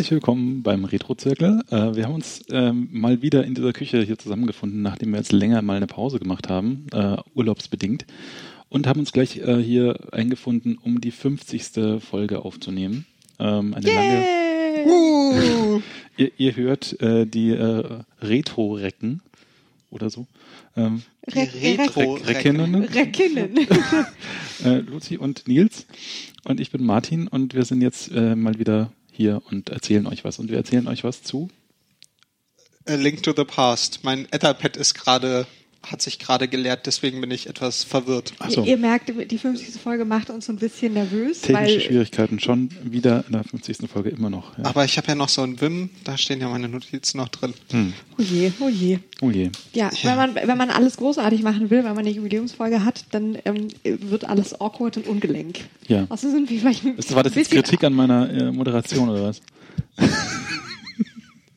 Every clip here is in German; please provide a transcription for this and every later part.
herzlich willkommen beim Retro-Zirkel. Äh, wir haben uns ähm, mal wieder in dieser Küche hier zusammengefunden, nachdem wir jetzt länger mal eine Pause gemacht haben, äh, urlaubsbedingt, und haben uns gleich äh, hier eingefunden, um die 50. Folge aufzunehmen. Ähm, eine lange. Uh, Ihr, ihr hört äh, die äh, Retro-Recken oder so. Ähm, Re Retro- Re- Reckinnen, Reckinnen. äh, Luzi und Nils. Und ich bin Martin und wir sind jetzt äh, mal wieder hier und erzählen euch was. Und wir erzählen euch was zu A Link to the Past. Mein Etherpad ist gerade, hat sich gerade geleert, deswegen bin ich etwas verwirrt. Achso, Ihr, ihr merkt, die 50. Folge macht uns so ein bisschen nervös, technische weil Schwierigkeiten schon wieder in der 50. Folge immer noch. Ja. Aber ich habe ja noch so ein Wim, da stehen ja meine Notizen noch drin. Hm. oh je, oh je. Oh je. Ja, Wenn, man, wenn man alles großartig machen will, wenn man eine Jubiläumsfolge hat, dann ähm, wird alles awkward und ungelenk. Ja. Also sind wir vielleicht ein Das war das jetzt Kritik an meiner äh, Moderation oder was?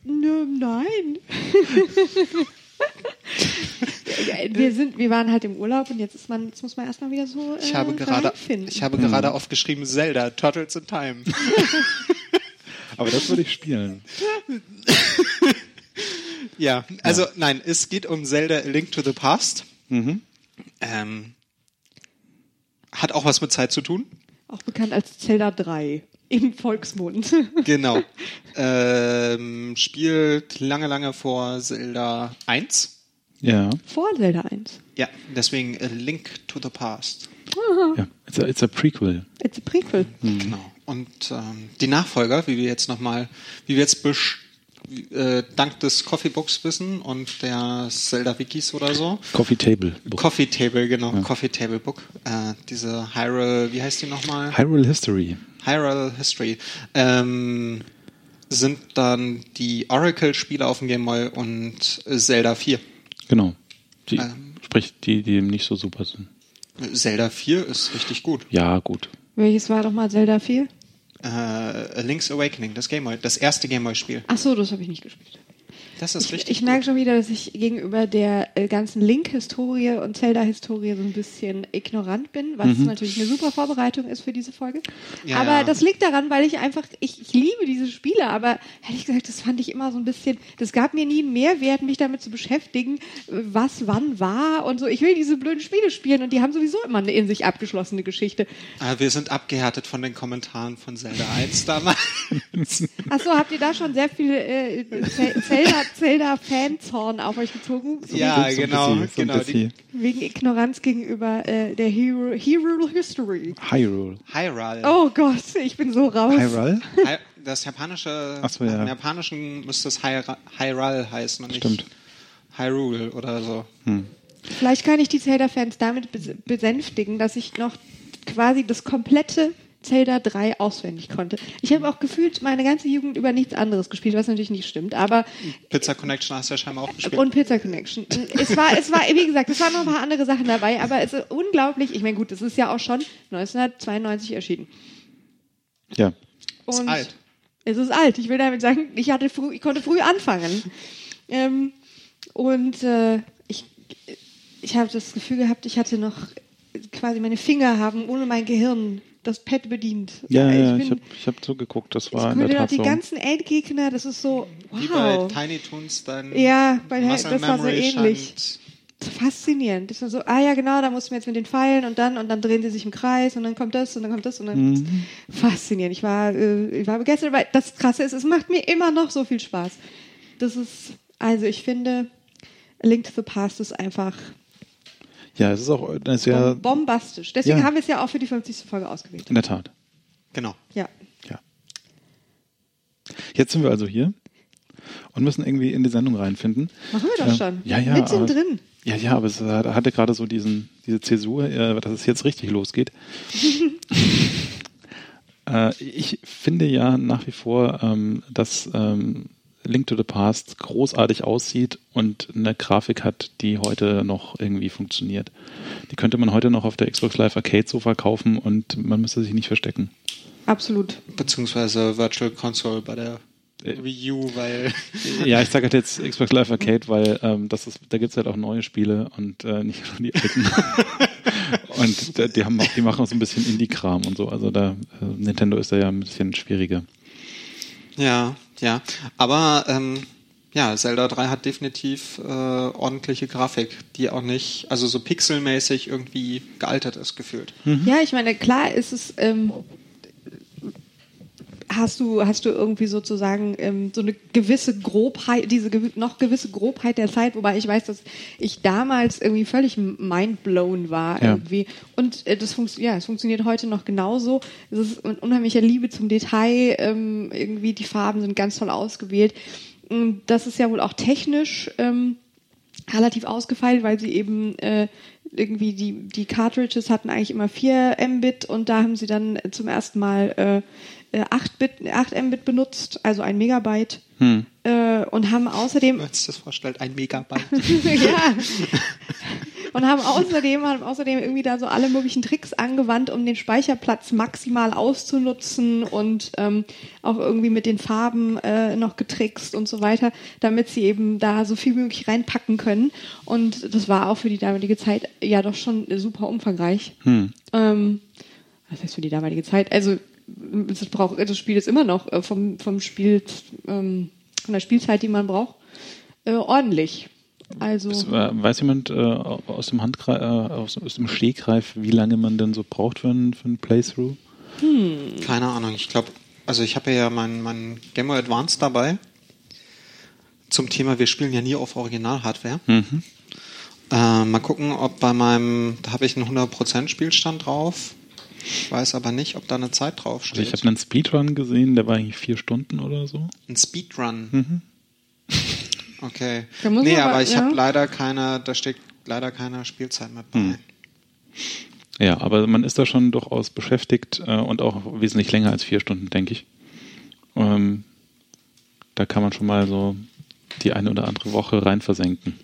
Nö, nein. Ja, wir sind, wir waren halt im Urlaub und jetzt ist man, jetzt muss man erstmal wieder so. Äh, Ich habe gerade, reinfinden. ich habe gerade aufgeschrieben Zelda, Turtles in Time. Aber das würde ich spielen. ja, also nein, es geht um Zelda A Link to the Past. Mhm. Ähm, hat auch was mit Zeit zu tun. Auch bekannt als Zelda 3 im Volksmund. Genau. ähm, spielt lange, lange vor Zelda 1. Ja. Vor Zelda 1. Ja, deswegen A Link to the Past. ja. It's, a, it's a prequel. It's a Prequel. Genau. Und ähm, die Nachfolger, wie wir jetzt nochmal, wie wir jetzt besch äh, dank des Coffee Books wissen und der Zelda Wikis oder so. Coffee Table. Book. Coffee Table, genau, Coffee Table Book. Äh, diese Hyrule, wie heißt die nochmal? Hyrule History. Hyrule History. Ähm, sind dann die Oracle-Spiele auf dem Game Boy und Zelda 4. Genau. Die, Ähm. sprich, die, die nicht so super sind. Zelda 4 ist richtig gut. Ja, gut. Welches war doch mal Zelda 4? Äh, A Link's Awakening, das Game Boy, das erste Game Boy Spiel. Ach so, das habe ich nicht gespielt. Das ist Ich, richtig ich merke gut. schon wieder, dass ich gegenüber der äh, ganzen Link-Historie und Zelda-Historie so ein bisschen ignorant bin, was natürlich eine super Vorbereitung ist für diese Folge. Ja, aber ja. das liegt daran, weil ich einfach, ich, ich liebe diese Spiele, aber ehrlich gesagt, das fand ich immer so ein bisschen, das gab mir nie einen Mehrwert, mich damit zu beschäftigen, was wann war und so. Ich will diese blöden Spiele spielen und die haben sowieso immer eine in sich abgeschlossene Geschichte. Äh, wir sind abgehärtet von den Kommentaren von Zelda 1 damals. Achso, habt ihr da schon sehr viel äh, Zel- Zelda, Zelda-Fanzorn auf euch gezogen? So ja, So ein genau, bisschen, so genau. Die. Wegen Ignoranz gegenüber äh, der Hero, Hero History. Hyrule. Hyrule. Oh Gott, ich bin so raus. Hyrule? Hy- Das japanische, so, ja. im japanischen müsste es Hyrule heißen und nicht Stimmt. Hyrule oder so. Vielleicht kann ich die Zelda-Fans damit bes- besänftigen, dass ich noch quasi das komplette Zelda 3 auswendig konnte. Ich habe auch gefühlt meine ganze Jugend über nichts anderes gespielt, was natürlich nicht stimmt, aber Pizza Connection hast du ja scheinbar auch gespielt. und Pizza Connection. Es war, es war, wie gesagt, es waren noch ein paar andere Sachen dabei, aber es ist unglaublich. Ich meine, gut, es ist ja auch schon 1992 erschienen. Ja. Und Ist alt. Es ist alt. Ich will damit sagen, ich hatte früh, ich konnte früh anfangen. Ähm, und äh, ich, ich habe das Gefühl gehabt, ich hatte noch quasi meine Finger haben ohne mein Gehirn das Pad bedient. Ja, ich ja, bin, ich habe ich hab so geguckt, das ich war in der Tat die so. ganzen Endgegner, das ist so, Wie bei wow. Tiny Toons dann Ja, bei Muscle das war so Memory ähnlich. scheint- Faszinierend. Das war so, ah ja, genau, da mussten wir jetzt mit den Pfeilen und dann und dann drehen sie sich im Kreis und dann kommt das und dann kommt das und dann Mhm. faszinierend. Ich war, äh, ich war begeistert, weil das Krasse ist, es macht mir immer noch so viel Spaß. Das ist, also ich finde, A Link to the Past ist einfach Ja, es ist auch eine sehr, bom- bombastisch. Deswegen Ja. haben wir es ja auch für die 50. Folge ausgewählt. in der Tat. Genau. Ja. Ja. Jetzt sind wir also hier und müssen irgendwie in die Sendung reinfinden. Machen wir doch Ja. schon. Ja, ja. Mitten aber- drin. Ja, ja, aber es hat- hatte gerade so diesen, diese Zäsur, äh, dass es jetzt richtig losgeht. äh, ich finde ja nach wie vor, ähm, dass ähm, Link to the Past großartig aussieht und eine Grafik hat, die heute noch irgendwie funktioniert. Die könnte man heute noch auf der Xbox Live Arcade so verkaufen und man müsste sich nicht verstecken. Absolut. Beziehungsweise Virtual Console bei der Äh. Wii U, weil Ja, ich sage halt jetzt Xbox Live Arcade, weil ähm, das ist, da gibt's halt auch neue Spiele und äh, nicht nur die alten. und äh, die, haben auch, die machen auch so ein bisschen Indie-Kram und so. Also da äh, Nintendo ist da ja ein bisschen schwieriger. Ja, ja. Aber ähm, ja, Zelda 3 hat definitiv äh, ordentliche Grafik, die auch nicht, also so pixelmäßig irgendwie gealtert ist, gefühlt. Ja, ich meine, klar ist es. Ähm, hast du hast du irgendwie sozusagen ähm, so eine gewisse Grobheit, diese gew noch gewisse Grobheit der Zeit, wobei ich weiß, dass ich damals irgendwie völlig mindblown war Ja. irgendwie. Und äh, das funktioniert, ja, es funktioniert heute noch genauso. Es ist eine unheimliche Liebe zum Detail. Ähm, irgendwie die Farben sind ganz toll ausgewählt. Und Das ist ja wohl auch technisch. Ähm, relativ ausgefeilt, weil sie eben äh, irgendwie die, die Cartridges hatten eigentlich immer 4 Mbit und da haben sie dann zum ersten Mal äh, äh, 8, Bit, 8 Mbit benutzt, also ein Megabyte. Hm. Äh, und haben außerdem Wenn man sich das vorstellt, ein Megabyte. ja. Und haben außerdem, haben außerdem irgendwie da so alle möglichen Tricks angewandt, um den Speicherplatz maximal auszunutzen und ähm, auch irgendwie mit den Farben äh, noch getrickst und so weiter, damit sie eben da so viel wie möglich reinpacken können. Und das war auch für die damalige Zeit ja doch schon super umfangreich. Hm. Ähm, was heißt für die damalige Zeit? Also das, braucht, das Spiel ist immer noch äh, vom, vom Spiel, ähm, von der Spielzeit, die man braucht, äh, ordentlich. Also Das, äh, weiß jemand äh, aus, dem Handgreif, äh, aus, aus dem Stegreif, wie lange man denn so braucht für ein, für ein Playthrough? Keine Ahnung, ich glaube, also ich habe ja mein, mein Game Boy Advance dabei. Zum Thema, wir spielen ja nie auf Original-Hardware. Mhm. Äh, mal gucken, ob bei meinem, da habe ich einen 100% Spielstand drauf. Ich weiß aber nicht, ob da eine Zeit drauf Also steht. ich habe einen Speedrun gesehen, der war eigentlich vier Stunden oder so. Ein Speedrun. Mhm. Okay. Nee, aber aber- ich ja. habe leider keine, da steht leider keine Spielzeit mit bei. Hm. Ja, aber man ist da schon durchaus beschäftigt äh, und auch wesentlich länger als vier Stunden, denke ich. Ähm, da kann man schon mal so die eine oder andere Woche rein versenken.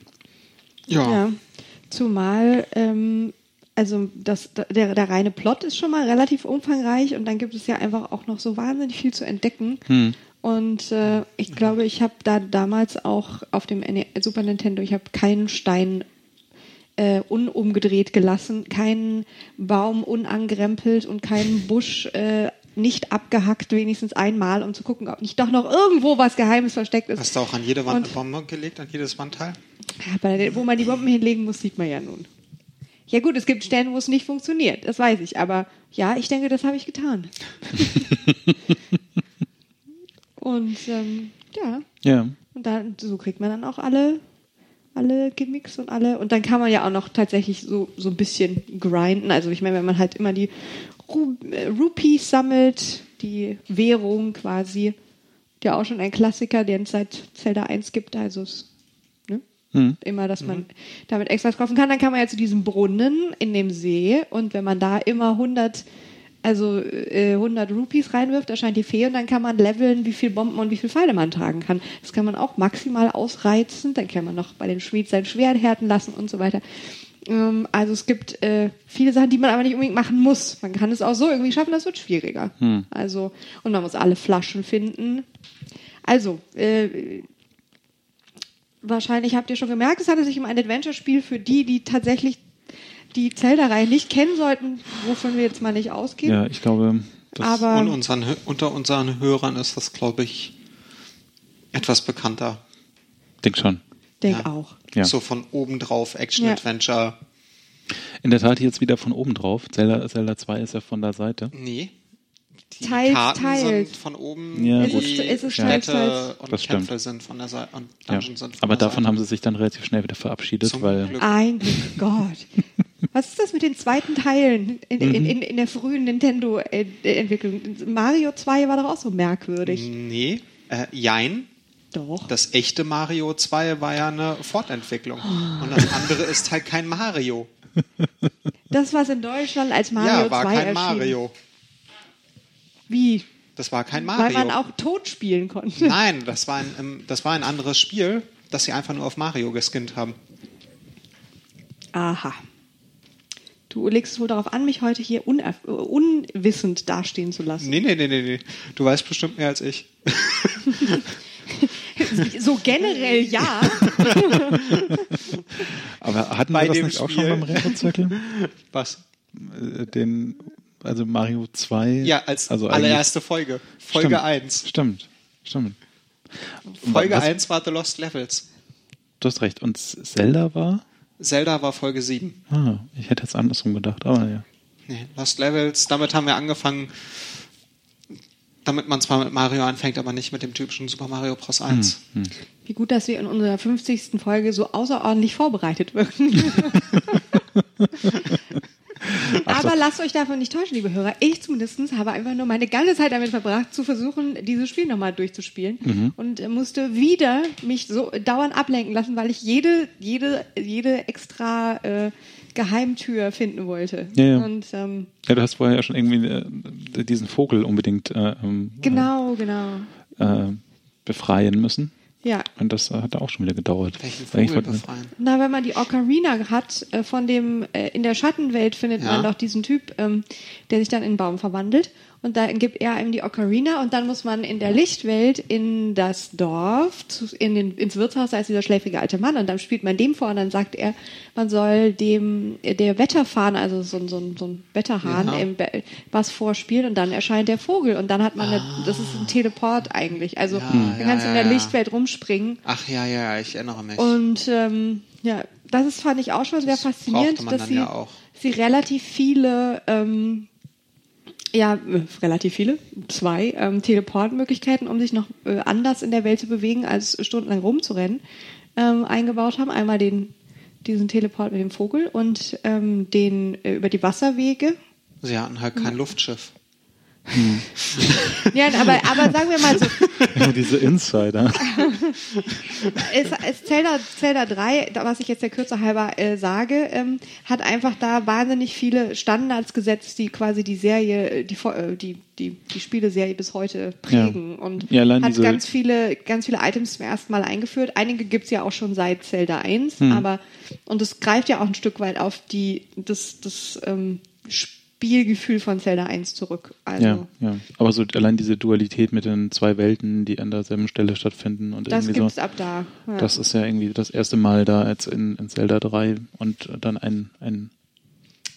Ja. Ja, zumal, ähm, also das, der, der reine Plot ist schon mal relativ umfangreich und dann gibt es ja einfach auch noch so wahnsinnig viel zu entdecken. Hm. Und äh, ich glaube, ich habe da damals auch auf dem NE Super Nintendo, ich habe keinen Stein äh, unumgedreht gelassen, keinen Baum unangerempelt und keinen Busch äh, nicht abgehackt, wenigstens einmal, um zu gucken, ob nicht doch noch irgendwo was Geheimes versteckt ist. Hast du auch an jede Wand Und- eine Bombe gelegt, an jedes Wandteil? Ja, bei der, wo man die Bomben hinlegen muss, sieht man ja nun. Ja gut, es gibt Stellen, wo es nicht funktioniert, das weiß ich. Aber ja, ich denke, das habe ich getan. Und ähm, ja, Ja. und dann so kriegt man dann auch alle, alle Gimmicks und alle. Und dann kann man ja auch noch tatsächlich so, so ein bisschen grinden. Also ich meine, wenn man halt immer die Ru äh, Rupees sammelt, die Währung quasi, ja auch schon ein Klassiker, den es seit Zelda 1 gibt. Also es, ne? Hm. immer, dass man damit extra kaufen kann. Dann kann man ja zu diesem Brunnen in dem See und wenn man da immer 100, also äh, 100 Rupees reinwirft, erscheint die Fee und dann kann man leveln, wie viel Bomben und wie viel Pfeile man tragen kann. Das kann man auch maximal ausreizen. Dann kann man noch bei dem Schmied sein Schwert härten lassen und so weiter. Ähm, also es gibt äh, viele Sachen, die man aber nicht unbedingt machen muss. Man kann es auch so irgendwie schaffen, das wird schwieriger. Hm. Also und man muss alle Flaschen finden. Also äh, wahrscheinlich habt ihr schon gemerkt, es handelt sich um ein Adventure-Spiel für die, die tatsächlich die Zelda-Reihe nicht kennen sollten, wovon wir jetzt mal nicht ausgehen. Ja, ich glaube, das Aber Und unseren, unter unseren Hörern ist das, glaube ich, etwas bekannter. denk schon. denk Ja. auch. Ja. So von oben drauf, Action-Adventure. In der Tat jetzt wieder von oben drauf. Zelda, Zelda 2 ist ja von der Seite. Nee. Die Teils, Karten teils. sind von oben, Ja, die gut. Es ist- es ist Städte teils, teils. und Das stimmt. Kämpfe sind von der Seite und Ja. Dungeons sind von Aber der davon Seite. haben sie sich dann relativ schnell wieder verabschiedet, Zum weil Glück. Ein Gott. Was ist das mit den zweiten Teilen in, in, in, in der frühen Nintendo-Entwicklung? Mario 2 war doch auch so merkwürdig. Nee, äh, jein. Doch. Das echte Mario 2 war ja eine Fortentwicklung. Und das andere ist halt kein Mario. Das, was in Deutschland als Mario ja, war 2 kein erschien. Mario. Wie? Das war kein Weil Mario. man auch tot spielen konnte. Nein, das war, ein, ähm, das war ein anderes Spiel, das sie einfach nur auf Mario geskinnt haben. Aha. Du legst es wohl darauf an, mich heute hier unerf- äh, unwissend dastehen zu lassen. Nee, nee, nee, nee, nee. Du weißt bestimmt mehr als ich. So generell ja. Aber hatten Bei wir das nicht auch Spiel. schon beim Retro-Zirkel? Was? Äh, Den, also Mario 2. Ja, als also allererste Folge. Folge Stimmt. 1. Stimmt. Stimmt. Folge Was- 1 war The Lost Levels. Du hast recht. Und Zelda war? Zelda war Folge 7. Ah, ich hätte jetzt andersrum gedacht, aber ja. Nee, Lost Levels, damit haben wir angefangen, damit man zwar mit Mario anfängt, aber nicht mit dem typischen Super Mario Bros. 1. Wie gut, dass wir in unserer 50. Folge so außerordentlich vorbereitet wirken. Aber lasst euch davon nicht täuschen, liebe Hörer. Ich zumindest habe einfach nur meine ganze Zeit damit verbracht, zu versuchen, dieses Spiel nochmal durchzuspielen. Und äh, musste wieder mich so dauernd ablenken lassen, weil ich jede, jede, jede extra äh, Geheimtür finden wollte. Ja, ja. Und ähm, Ja, du hast vorher ja schon irgendwie äh, diesen Vogel unbedingt äh, ähm, genau, genau. äh, befreien müssen. Ja. Und das äh, hat auch schon wieder gedauert. Na, wenn man die Ocarina hat, äh, von dem, äh, in der Schattenwelt findet Ja. man doch diesen Typ, ähm, der sich dann in einen Baum verwandelt. Und da gibt er einem die Ocarina und dann muss man in der Lichtwelt in das Dorf, in den, ins Wirtshaus, da ist dieser schläfrige alte Mann und dann spielt man dem vor und dann sagt er, man soll dem, der Wetterfahne, also so, ein- so, ein- so ein Wetterhahn, Ja. im was vorspielen und dann erscheint der Vogel und dann hat man, eine, das ist ein Teleport eigentlich. Also Ja, man ja, kann in ja, der. Lichtwelt rumspringen Ach ja, ja, ich erinnere mich. und ähm, ja, das ist, fand ich auch schon sehr Das faszinierend, dass dann sie, auch. sie relativ viele, ähm, ja, äh, relativ viele, zwei ähm, Teleportmöglichkeiten, um sich noch äh, anders in der Welt zu bewegen, als stundenlang rumzurennen, ähm, eingebaut haben. Einmal den, diesen Teleport mit dem Vogel und ähm, den äh, über die Wasserwege. Sie hatten halt kein Luftschiff. Ja, aber, aber sagen wir mal so, Diese Insider. es, es Zelda, Zelda 3, da- was ich jetzt der Kürze halber äh, sage, ähm, hat einfach da wahnsinnig viele Standards gesetzt, die quasi die Serie, die, äh, die, die, die Spieleserie bis heute prägen. Und Ja, hat ganz viele, ganz viele Items zum ersten Mal eingeführt. Einige gibt's ja auch schon seit Zelda 1, Hm. aber und es greift ja auch ein Stück weit auf die, das, das ähm, Spielgefühl von Zelda 1 zurück. Also Ja, ja. Aber so allein diese Dualität mit den zwei Welten, die an derselben Stelle stattfinden und das irgendwie gibt's so. ab da. Ja. Das ist ja irgendwie das erste Mal da jetzt in, in Zelda 3 und dann ein, ein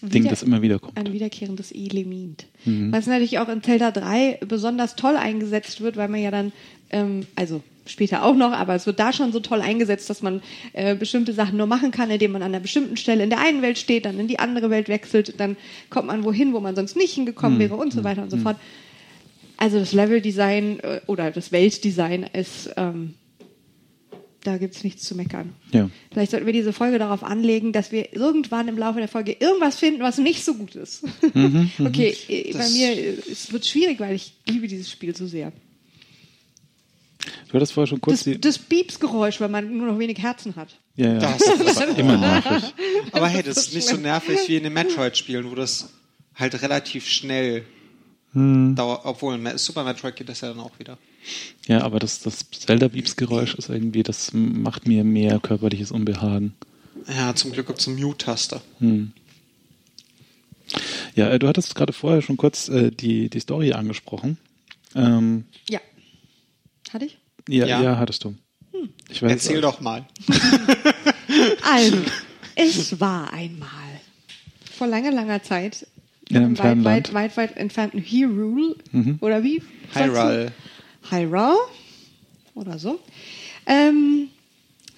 Ding, Wieder- das immer wieder kommt. Ein wiederkehrendes Element. Mhm. Was natürlich auch in Zelda 3 besonders toll eingesetzt wird, weil man ja dann, ähm, also später auch noch, aber es wird da schon so toll eingesetzt, dass man äh, bestimmte Sachen nur machen kann, indem man an einer bestimmten Stelle in der einen Welt steht, dann in die andere Welt wechselt, dann kommt man wohin, wo man sonst nicht Mhm. hingekommen wäre und so weiter und so fort. Also das Leveldesign äh, oder das Weltdesign ist, ähm, da gibt's nichts zu meckern. Ja. Vielleicht sollten wir diese Folge darauf anlegen, dass wir irgendwann im Laufe der Folge irgendwas finden, was nicht so gut ist. okay, äh, bei mir äh, es wird schwierig, weil ich liebe dieses Spiel so sehr. Du hattest vorher schon kurz Das, das Piepsgeräusch, weil man nur noch wenig Herzen hat. ja, ja. Das ist aber immer nervig. Aber hey, das ist nicht so nervig wie in den Metroid-Spielen, wo das halt relativ schnell Hm. dauert. Obwohl, in Super Metroid geht das ja dann auch wieder. Ja, aber das, das Zelda-Beeps-Geräusch ist irgendwie, das macht mir mehr körperliches Unbehagen. Ja, zum Glück gibt es eine Mute-Taste. Ja, äh, du hattest gerade vorher schon kurz äh, die, die Story angesprochen. Ähm, Ja. Hatte ich? ja, ja. Ja. hattest du. Ich weiß, Erzähl doch mal. Also, es war einmal vor langer, langer Zeit In einem weit, Land. weit, weit, weit entfernten Hyrule oder wie? Hyrule. Hyrule oder so. Ähm,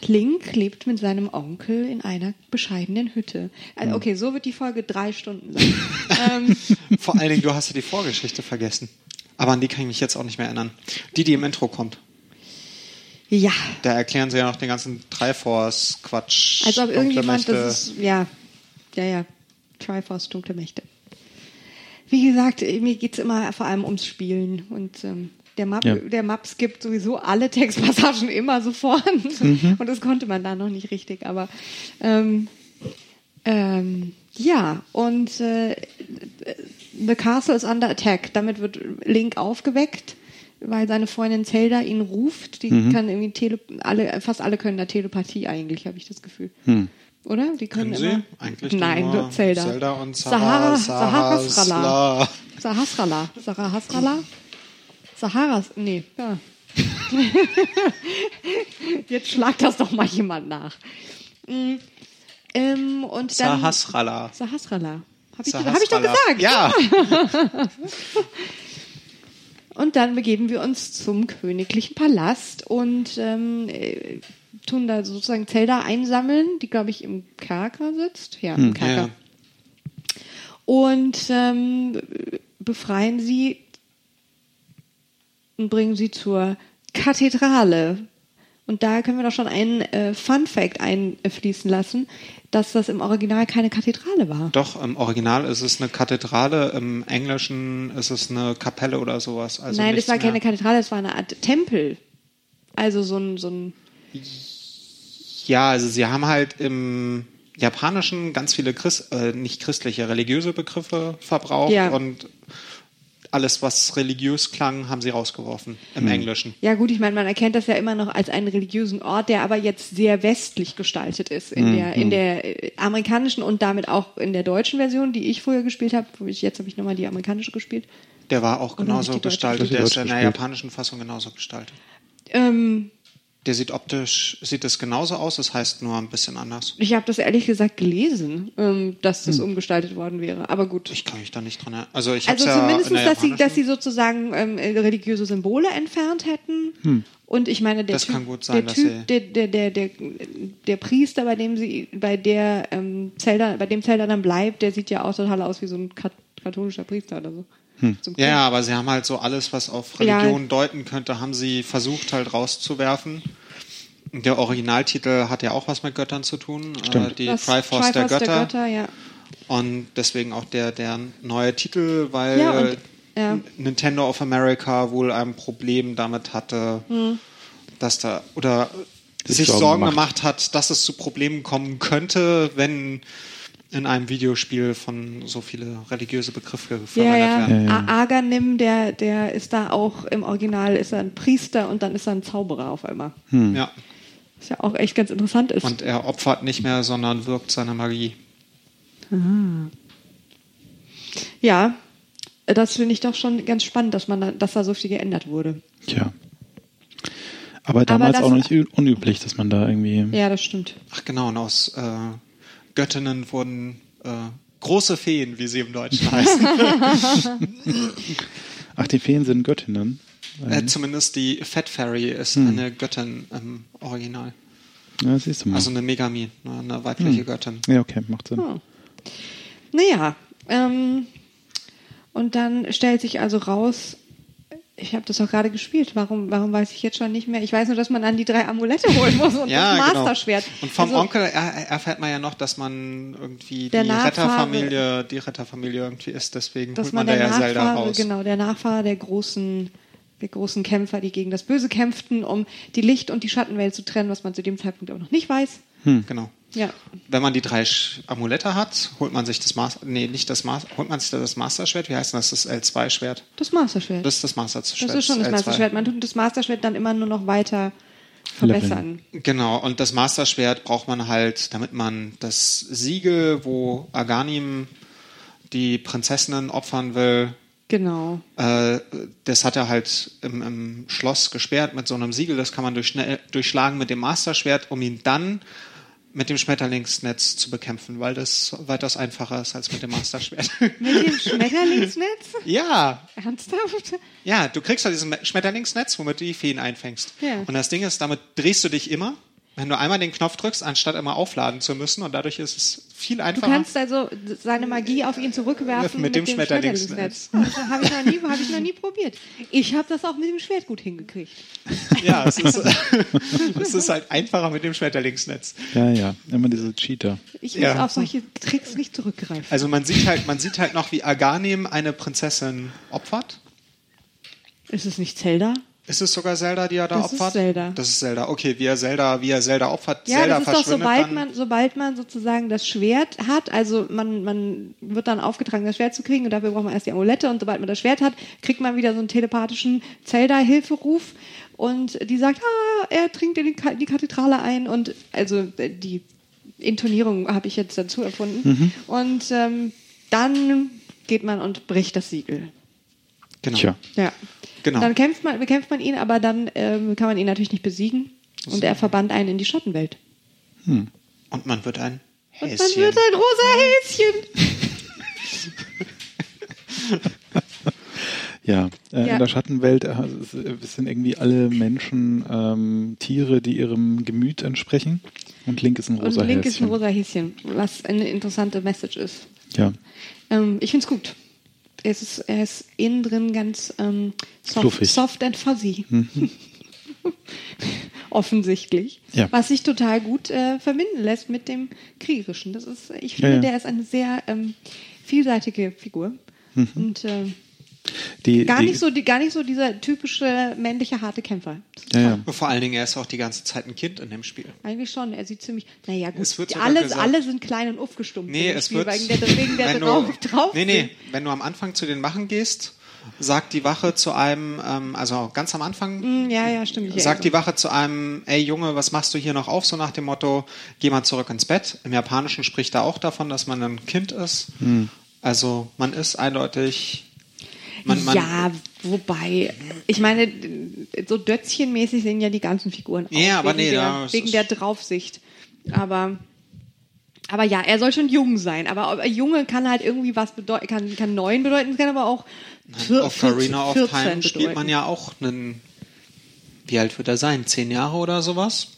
Link lebt mit seinem Onkel in einer bescheidenen Hütte. Also, okay, so wird die Folge drei Stunden sein. ähm, Vor allen Dingen, du hast ja die Vorgeschichte vergessen. Aber an die kann ich mich jetzt auch nicht mehr erinnern. Die, die im Intro kommt. ja, Da erklären sie ja noch den ganzen Triforce-Quatsch. als ob irgendjemand, das ist, ja, ja, ja, Triforce, dunkle Mächte. Wie gesagt, mir geht's immer vor allem ums Spielen und ähm, der Map, Ja. der Map skippt sowieso alle Textpassagen immer sofort Mhm. und das konnte man da noch nicht richtig, aber ähm, ähm, ja, und äh, The Castle is under attack. Damit wird Link aufgeweckt, weil seine Freundin Zelda ihn ruft. Die Mhm. kann irgendwie Tele alle, fast alle können da Telepathie eigentlich, habe ich das Gefühl. Hm. Oder? Die können, Können sie? immer. Eigentlich Nein, nur Zelda. Zelda und Sahara, Sahara, Sahasrala. Sahasla. Sahasrala. Sahasrala? Saharas, nee, ja. Jetzt schlagt das doch mal jemand nach. Mm, Ähm, und dann, Sahasrala. Sahasrala. Habe ich, hab ich doch gesagt. Ja. Und dann begeben wir uns zum königlichen Palast und ähm, äh, tun da sozusagen Zelda einsammeln, die, glaube ich, im Kerker sitzt. Ja, im Kerker. Ja. Und ähm, befreien sie und bringen sie zur Kathedrale. Und da können wir doch schon einen äh, Fun Fact einfließen lassen, dass das im Original keine Kathedrale war. Doch, im Original ist es eine Kathedrale, im Englischen ist es eine Kapelle oder sowas. Also Nein, es war keine mehr. Kathedrale, es war eine Art Tempel. Also so ein, so ein Ja, also sie haben halt im Japanischen ganz viele Christ, äh, nicht christliche, religiöse Begriffe verbraucht Ja. und alles, was religiös klang, haben sie rausgeworfen im Englischen. Ja gut, ich meine, man erkennt das ja immer noch als einen religiösen Ort, der aber jetzt sehr westlich gestaltet ist in der in der äh, amerikanischen und damit auch in der deutschen Version, die ich früher gespielt habe. Jetzt habe ich nochmal die amerikanische gespielt. Der war auch genauso gestaltet. Der ist in der japanischen Fassung genauso gestaltet. Ähm, Der sieht optisch, sieht es genauso aus, das heißt nur ein bisschen anders. ich habe das ehrlich gesagt gelesen, ähm, dass das umgestaltet worden wäre. Aber gut. Ich kann mich da nicht dran erinnern. Also ich Also ja zumindest, in der dass sie, dass sie sozusagen ähm, äh, religiöse Symbole entfernt hätten. Und ich meine, der Das Typ, kann gut sein, der, typ der, der, der, der, der Priester, bei dem sie, bei der ähm, Zelda, bei dem Zelda dann bleibt, der sieht ja auch total aus wie so ein kat katholischer Priester oder so. Ein Ja, ja, aber sie haben halt so alles, was auf Ja. Religion deuten könnte, haben sie versucht halt rauszuwerfen. Der Originaltitel hat ja auch was mit Göttern zu tun. Stimmt. Äh, die Das Triforce der Götter. ja. Und deswegen auch der, der neue Titel, weil Ja, und- ja. Nintendo of America wohl ein Problem damit hatte, Hm. dass da oder Sich sich Sorgen Sorgen, macht. gemacht hat, dass es zu Problemen kommen könnte, wenn in einem Videospiel von so viele religiöse Begriffe Ja, verwendet ja. werden. Ja, ja. Aganim, der, der ist da auch im Original, ist er ein Priester und dann ist er ein Zauberer auf einmal. Ja. Was ja auch echt ganz interessant ist. Und er opfert nicht mehr, sondern wirkt seine Magie. ja, das finde ich doch schon ganz spannend, dass man da, dass da so viel geändert wurde. Tja. Aber damals das- auch noch nicht unüblich, dass man da irgendwie. Ja, das stimmt. Ach genau, und aus äh, Göttinnen wurden äh, große Feen, wie sie im Deutschen heißen. Ach, die Feen sind Göttinnen. äh, zumindest die Fat Fairy ist Hm. eine Göttin im Original. Ja, siehst du mal. Also eine Megami, ne, eine weibliche Hm. Göttin. ja, okay, macht Sinn. Oh. Naja, ähm, und dann stellt sich also raus, ich habe das auch gerade gespielt, warum, warum weiß ich jetzt schon nicht mehr? Ich weiß nur, dass man dann die drei Amulette holen muss und Ja, das genau. Masterschwert. Und vom Also, Onkel er, erfährt man ja noch, dass man irgendwie die Retterfamilie, die Retterfamilie irgendwie ist, deswegen dass holt man man, da der ja Zelda Nachfahre, raus. genau, der Nachfahre der großen, der großen Kämpfer, die gegen das Böse kämpften, um die Licht- und die Schattenwelt zu trennen, was man zu dem Zeitpunkt auch noch nicht weiß. Genau. Ja. Wenn man die drei Amulette hat, holt man sich das Master, nee, nicht das Master, holt man sich das Master-Schwert, wie heißt das, das L2-Schwert? Das Masterschwert. Das ist das Master-Schwert. Das ist schon das L2. Masterschwert. Man tut das Masterschwert dann immer nur noch weiter verbessern. Genau, und das Master-Schwert braucht man halt, damit man das Siegel, wo Aganim die Prinzessinnen opfern will, Genau. äh, das hat er halt im, im Schloss gesperrt mit so einem Siegel. Das kann man durch, schnell, durchschlagen mit dem Master-Schwert, um ihn dann mit dem Schmetterlingsnetz zu bekämpfen, weil das weitaus einfacher ist als mit dem Master-Schwert. Mit dem Schmetterlingsnetz? ja, Ernsthaft? ja, du kriegst halt dieses Schmetterlingsnetz, womit du die Feen einfängst. Ja. Und das Ding ist, damit drehst du dich immer, wenn du einmal den Knopf drückst, anstatt immer aufladen zu müssen. Und dadurch ist es viel Du einfacher. kannst also seine Magie auf ihn zurückwerfen Mit dem Schmetterlingsnetz. Das habe ich, noch nie- hab ich noch nie probiert. Ich habe das auch mit dem Schwert gut hingekriegt. ja, es ist, es ist halt einfacher mit dem Schmetterlingsnetz. Ja, ja, immer diese Cheater. Ich muss Ja. auf solche Tricks nicht zurückgreifen. Also man sieht halt, man sieht halt noch, wie Aganim eine Prinzessin opfert. Ist es nicht Zelda? Ist es sogar Zelda, die er da Das ist opfert? Zelda. Das ist Zelda. Okay, wie er Zelda, wie er Zelda opfert. Ja, Zelda das ist doch, sobald dann. man, sobald man sozusagen das Schwert hat, also man, man wird dann aufgetragen, das Schwert zu kriegen und dafür braucht man erst die Amulette und sobald man das Schwert hat, kriegt man wieder so einen telepathischen Zelda-Hilferuf und die sagt, ah, er trinkt in die Ka- die Kathedrale ein und also äh, die Intonierung habe ich jetzt dazu erfunden und ähm, dann geht man und bricht das Siegel. genau. Tja. Ja. Genau. Dann kämpft man, bekämpft man ihn, aber dann ähm, kann man ihn natürlich nicht besiegen und er verbannt einen in die Schattenwelt. Und man wird ein Und Häschen. man wird ein rosa Häschen. Ja, äh, Ja. in der Schattenwelt äh, sind irgendwie alle Menschen ähm, Tiere, die ihrem Gemüt entsprechen. Und Link ist ein Und rosa Link ist ein Häschen. rosa Häschen, was eine interessante Message ist. Ja, Ähm, ich finde es gut. Es ist, er ist innen drin ganz ähm, soft, soft and fuzzy. Offensichtlich. Ja. Was sich total gut äh, verbinden lässt mit dem Kriegerischen. Das ist, ich finde, Ja, ja. der ist eine sehr ähm, vielseitige Figur. Und äh, die, gar, die, nicht so, die, gar nicht so dieser typische männliche harte Kämpfer. Ja, ja. Vor allen Dingen, er ist auch die ganze Zeit ein Kind in dem Spiel. Eigentlich schon. Er sieht ziemlich. Naja, gut. Es wird alle, gesagt- alle sind klein und aufgestumpft. Nee, es Spiel, wird. Wegen der, wegen drauf, du, drauf nee, nee, wenn du am Anfang zu den Wachen gehst, sagt die Wache zu einem, ähm, also ganz am Anfang, Hm, Ja, ja, stimmt. Sagt die Wache zu einem, ey Junge, was machst du hier noch auf? So nach dem Motto, geh mal zurück ins Bett. Im Japanischen spricht er auch davon, dass man ein Kind ist. Also man ist eindeutig. Man, man, ja, wobei, ich meine, so Dötzchenmäßig sehen ja die ganzen Figuren aus. Ja, aber wegen nee, der, da ist wegen der Draufsicht. Aber, aber ja, er soll schon jung sein. Aber er Junge kann halt irgendwie was bedeuten, kann, kann neun bedeuten, es kann aber auch vier, Ocarina of 14 Time spielt bedeuten. man ja auch einen, wie alt wird er sein? Zehn Jahre oder sowas?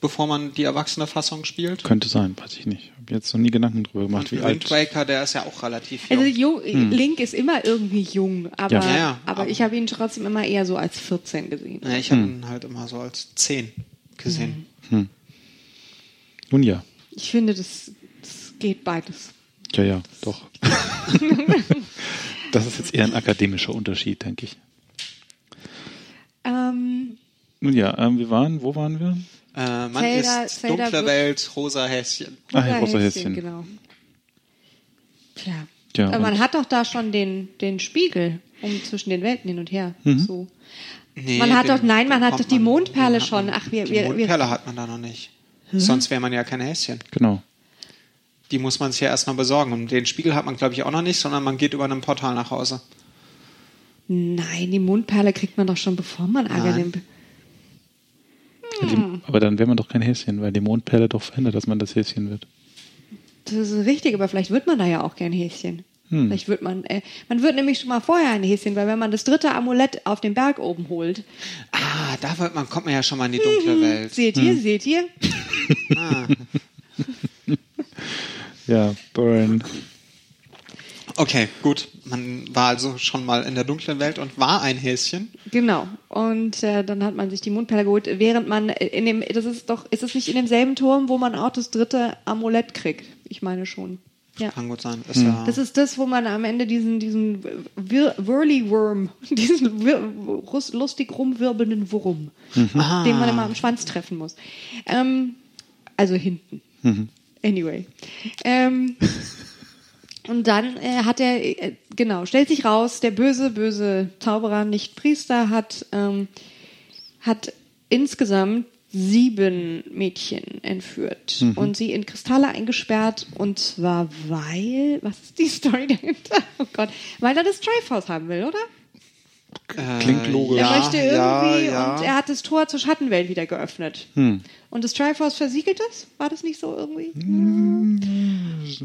Bevor man die erwachsene Fassung spielt? könnte sein, weiß ich nicht. Habe jetzt noch nie Gedanken drüber gemacht, wie Wind alt. Waker, der ist ja auch relativ jung. Also jung, Link ist immer irgendwie jung, aber, Ja. Ja, ja, aber, aber- ich habe ihn trotzdem immer eher so als 14 gesehen. Ja, ich habe ihn halt immer so als zehn gesehen. Nun ja, Ich finde, das, das geht beides. ja, ja, doch. das ist jetzt eher ein akademischer Unterschied, denke ich. Ähm, Nun ja, ähm, wir waren, wo waren wir? Äh, man Zelda- ist dunkle wird- Welt, rosa Häschen. Ach ja, Rosa rosa Häschen. Genau. Tja. Ja, Aber man hat doch da schon den, den Spiegel um zwischen den Welten hin und her. Mhm. So. Nee, Man hat den- doch- nein, man hat doch die man- Mondperle schon. man- Ach, wir- die wir- wir- Mondperle hat man da noch nicht. Sonst wäre man ja kein Häschen. Genau. Die muss man sich ja erstmal besorgen. Und den Spiegel hat man, glaube ich, auch noch nicht, sondern man geht über ein Portal nach Hause. Nein, die Mondperle kriegt man doch schon, bevor man Nein. nimmt. Ja, die, aber dann wäre man doch kein Häschen, weil die Mondperle doch verhindert, dass man das Häschen wird. Das ist richtig, aber vielleicht wird man da ja auch gern Häschen. Hm. Vielleicht wird man, äh, man wird nämlich schon mal vorher ein Häschen, weil wenn man das dritte Amulett auf dem Berg oben holt, Ah, da wird man, kommt man ja schon mal in die dunkle Welt. seht ihr, seht ihr, Ja, Burn. Okay, gut. Man war also schon mal in der dunklen Welt und war ein Häschen. Genau. Und äh, dann hat man sich die Mondperle geholt, während man in dem, das ist doch, ist es nicht in demselben Turm, wo man auch das dritte Amulett kriegt? Ich meine schon. Ja. Kann gut sein. Ist ja, Das ist das, wo man am Ende diesen, diesen Wir Whirly-Worm, diesen wir lustig rumwirbelnden Wurm, Ah. den man immer am Schwanz treffen muss. Ähm, also hinten. Anyway. Ähm, und dann äh, hat er, äh, genau, stellt sich raus, der böse, böse Zauberer, nicht Priester, hat, ähm, hat insgesamt sieben Mädchen entführt und sie in Kristalle eingesperrt. Und zwar weil, was ist die Story dahinter? Oh Gott, weil er das Triforce haben will, oder? äh, Klingt logisch. Er Ja, möchte irgendwie ja, ja. und er hat das Tor zur Schattenwelt wieder geöffnet. Hm. Und das Triforce versiegelt es? War das nicht so irgendwie?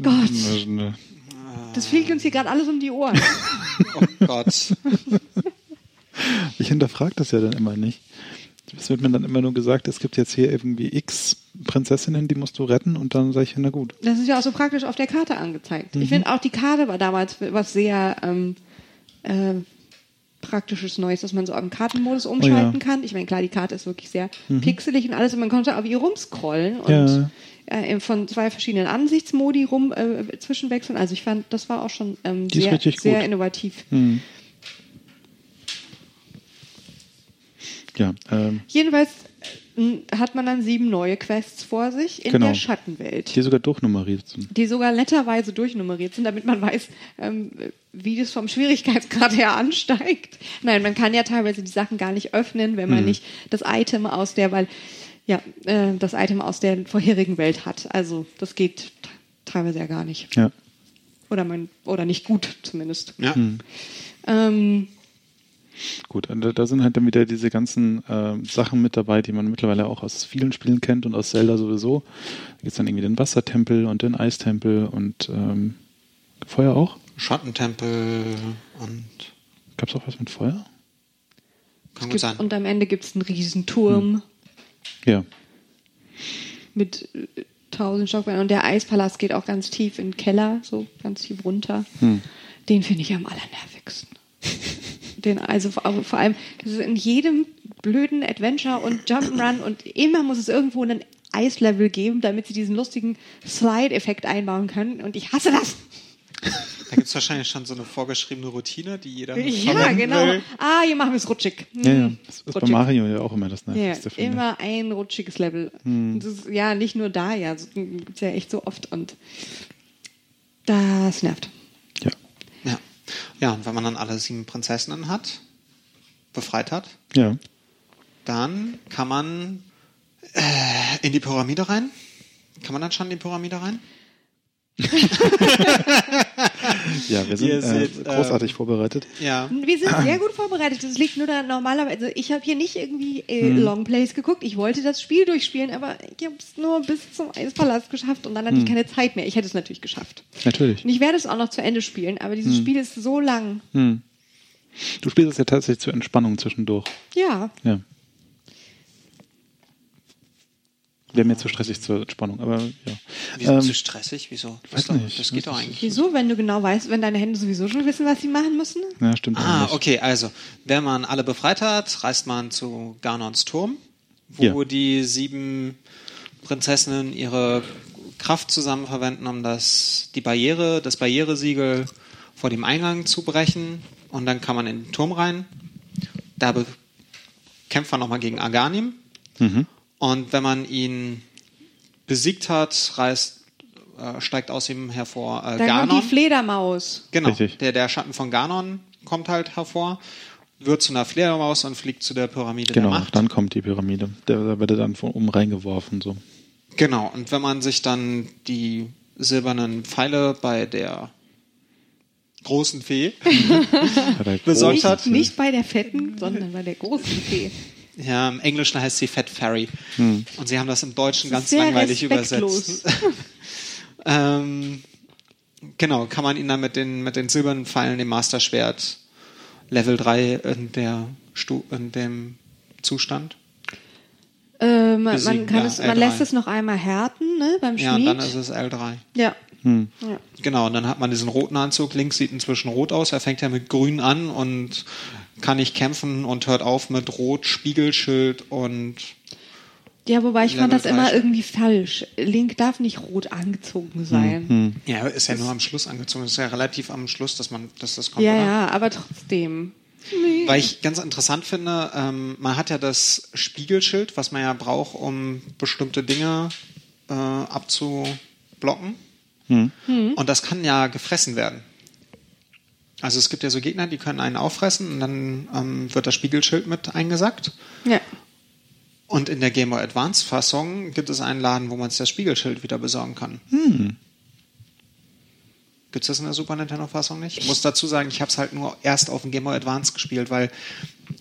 Gott, ne. Das fliegt uns hier gerade alles um die Ohren. Oh Gott. Ich hinterfrage das ja dann immer nicht. Es wird mir dann immer nur gesagt, es gibt jetzt hier irgendwie x Prinzessinnen, die musst du retten und dann sage ich, na gut. Das ist ja auch so praktisch auf der Karte angezeigt. Ich finde auch die Karte war damals was sehr ähm, äh, praktisches Neues, dass man so am Kartenmodus umschalten kann. Ich meine, klar, die Karte ist wirklich sehr pixelig und alles und man konnte auf ihr rumscrollen und Ja. äh, von zwei verschiedenen Ansichtsmodi rum äh, zwischenwechseln. Also ich fand, das war auch schon ähm, sehr, sehr innovativ. Hm. Ja, ähm, Jedenfalls hat man dann sieben neue Quests vor sich in Genau. der Schattenwelt. die sogar durchnummeriert sind. die sogar netterweise durchnummeriert sind, damit man weiß, ähm, wie das vom Schwierigkeitsgrad her ansteigt. Nein, man kann ja teilweise die Sachen gar nicht öffnen, wenn man nicht das Item aus der, weil ja, äh, das Item aus der vorherigen Welt hat. Also das geht teilweise ja gar nicht. Ja. Oder man oder nicht gut zumindest. Ja. Ähm, Gut, und da- sind halt dann wieder diese ganzen ähm, Sachen mit dabei, die man mittlerweile auch aus vielen Spielen kennt und aus Zelda sowieso. Da gibt es dann irgendwie den Wassertempel und den Eistempel und ähm, Feuer auch? Schattentempel und Gab es auch was mit Feuer? Kann gut sein. und am Ende gibt es einen riesen Turm Ja. mit äh, tausend Stockwerken. Und der Eispalast geht auch ganz tief in den Keller, so ganz tief runter. Hm. Den finde ich am allernervigsten. Den, also vor, allem, das ist in jedem blöden Adventure und Jump'n'Run und immer muss es irgendwo einen Eislevel geben, damit sie diesen lustigen Slide-Effekt einbauen können. Und ich hasse das. Da gibt es wahrscheinlich schon so eine vorgeschriebene Routine, die jeder Ja, verwenden genau. will. Ah, hier machen wir es rutschig. Hm, Ja, ja. Das ist bei rutschig. Mario ja auch immer das Ja, Nervigste. ich. immer ein rutschiges Level. Hm. Ist, ja, nicht nur da, ja, das gibt's ja echt so oft und das nervt. Ja. Und wenn man dann alle sieben Prinzessinnen hat, befreit hat, Ja. dann kann man äh, in die Pyramide rein. Kann man dann schon in die Pyramide rein? Ja, wir sind äh, seht, großartig vorbereitet. Ja. Wir sind sehr gut vorbereitet. Das liegt nur daran, normalerweise, also ich habe hier nicht irgendwie äh, Hm. Longplays geguckt. Ich wollte das Spiel durchspielen, aber ich habe es nur bis zum Eispalast geschafft und dann Hm. hatte ich keine Zeit mehr. Ich hätte es natürlich geschafft. Natürlich. Und ich werde es auch noch zu Ende spielen, aber dieses Spiel ist so lang. Hm. Du spielst es ja tatsächlich zur Entspannung zwischendurch. Ja. Ja. Wäre mir zu stressig zur Entspannung, aber ja. Wieso Ähm, zu stressig? Wieso? weiß Das, nicht. das geht doch eigentlich. Wieso, wenn du genau weißt, wenn deine Hände sowieso schon wissen, was sie machen müssen? ja, stimmt Ah, eigentlich. okay, also, wenn man alle befreit hat, reist man zu Garnons Turm, wo Ja. die sieben Prinzessinnen ihre Kraft zusammen verwenden, um das, die Barriere, das Barrieresiegel vor dem Eingang zu brechen. Und dann kann man in den Turm rein. Da kämpft man nochmal gegen Arganim. Mhm. Und wenn man ihn besiegt hat, reist, äh, steigt aus ihm hervor äh, Dann Ganon. kommt die Fledermaus. Genau, Richtig. der, der Schatten von Ganon kommt halt hervor, wird zu einer Fledermaus und fliegt zu der Pyramide Genau, der Macht. dann kommt die Pyramide. Da wird er dann von oben reingeworfen. So. Genau, und wenn man sich dann die silbernen Pfeile bei der großen Fee, Hat Besorgt Nicht, hat. nicht bei der fetten, sondern bei der großen Fee. Ja, im Englischen heißt sie Fat Fairy. Und sie haben das im Deutschen Das ganz sehr langweilig respektlos. übersetzt. ähm, genau, kann man ihn dann mit den, mit den silbernen Pfeilen, dem Masterschwert, Level 3 in, der Stu in dem Zustand. Ähm, man, Besiegen, kann ja, es, man L3. lässt es noch einmal härten, ne, beim Ja, und Schmied. dann ist es L3. ja. Hm. ja. Genau, und dann hat man diesen roten Anzug. Links sieht inzwischen rot aus. Er fängt ja mit grün an und kann nicht kämpfen und hört auf mit rot, Spiegelschild und Ja, wobei ich fand das immer irgendwie falsch. Link darf nicht rot angezogen sein. Hm. ja, ist ja nur am Schluss angezogen. Ist ja relativ am Schluss, dass man, dass das kommt. Ja, oder? ja, aber trotzdem. Weil ich ganz interessant finde, ähm, man hat ja das Spiegelschild, was man ja braucht, um bestimmte Dinge äh, abzublocken. Und das kann ja gefressen werden. Also es gibt ja so Gegner, die können einen auffressen und dann ähm, wird das Spiegelschild mit eingesackt. Ja. Und in der Game Boy Advance Fassung gibt es einen Laden, wo man sich das Spiegelschild wieder besorgen kann. Gibt es das in der Super Nintendo Fassung nicht? Ich muss dazu sagen, ich habe es halt nur erst auf dem Game Boy Advance gespielt, weil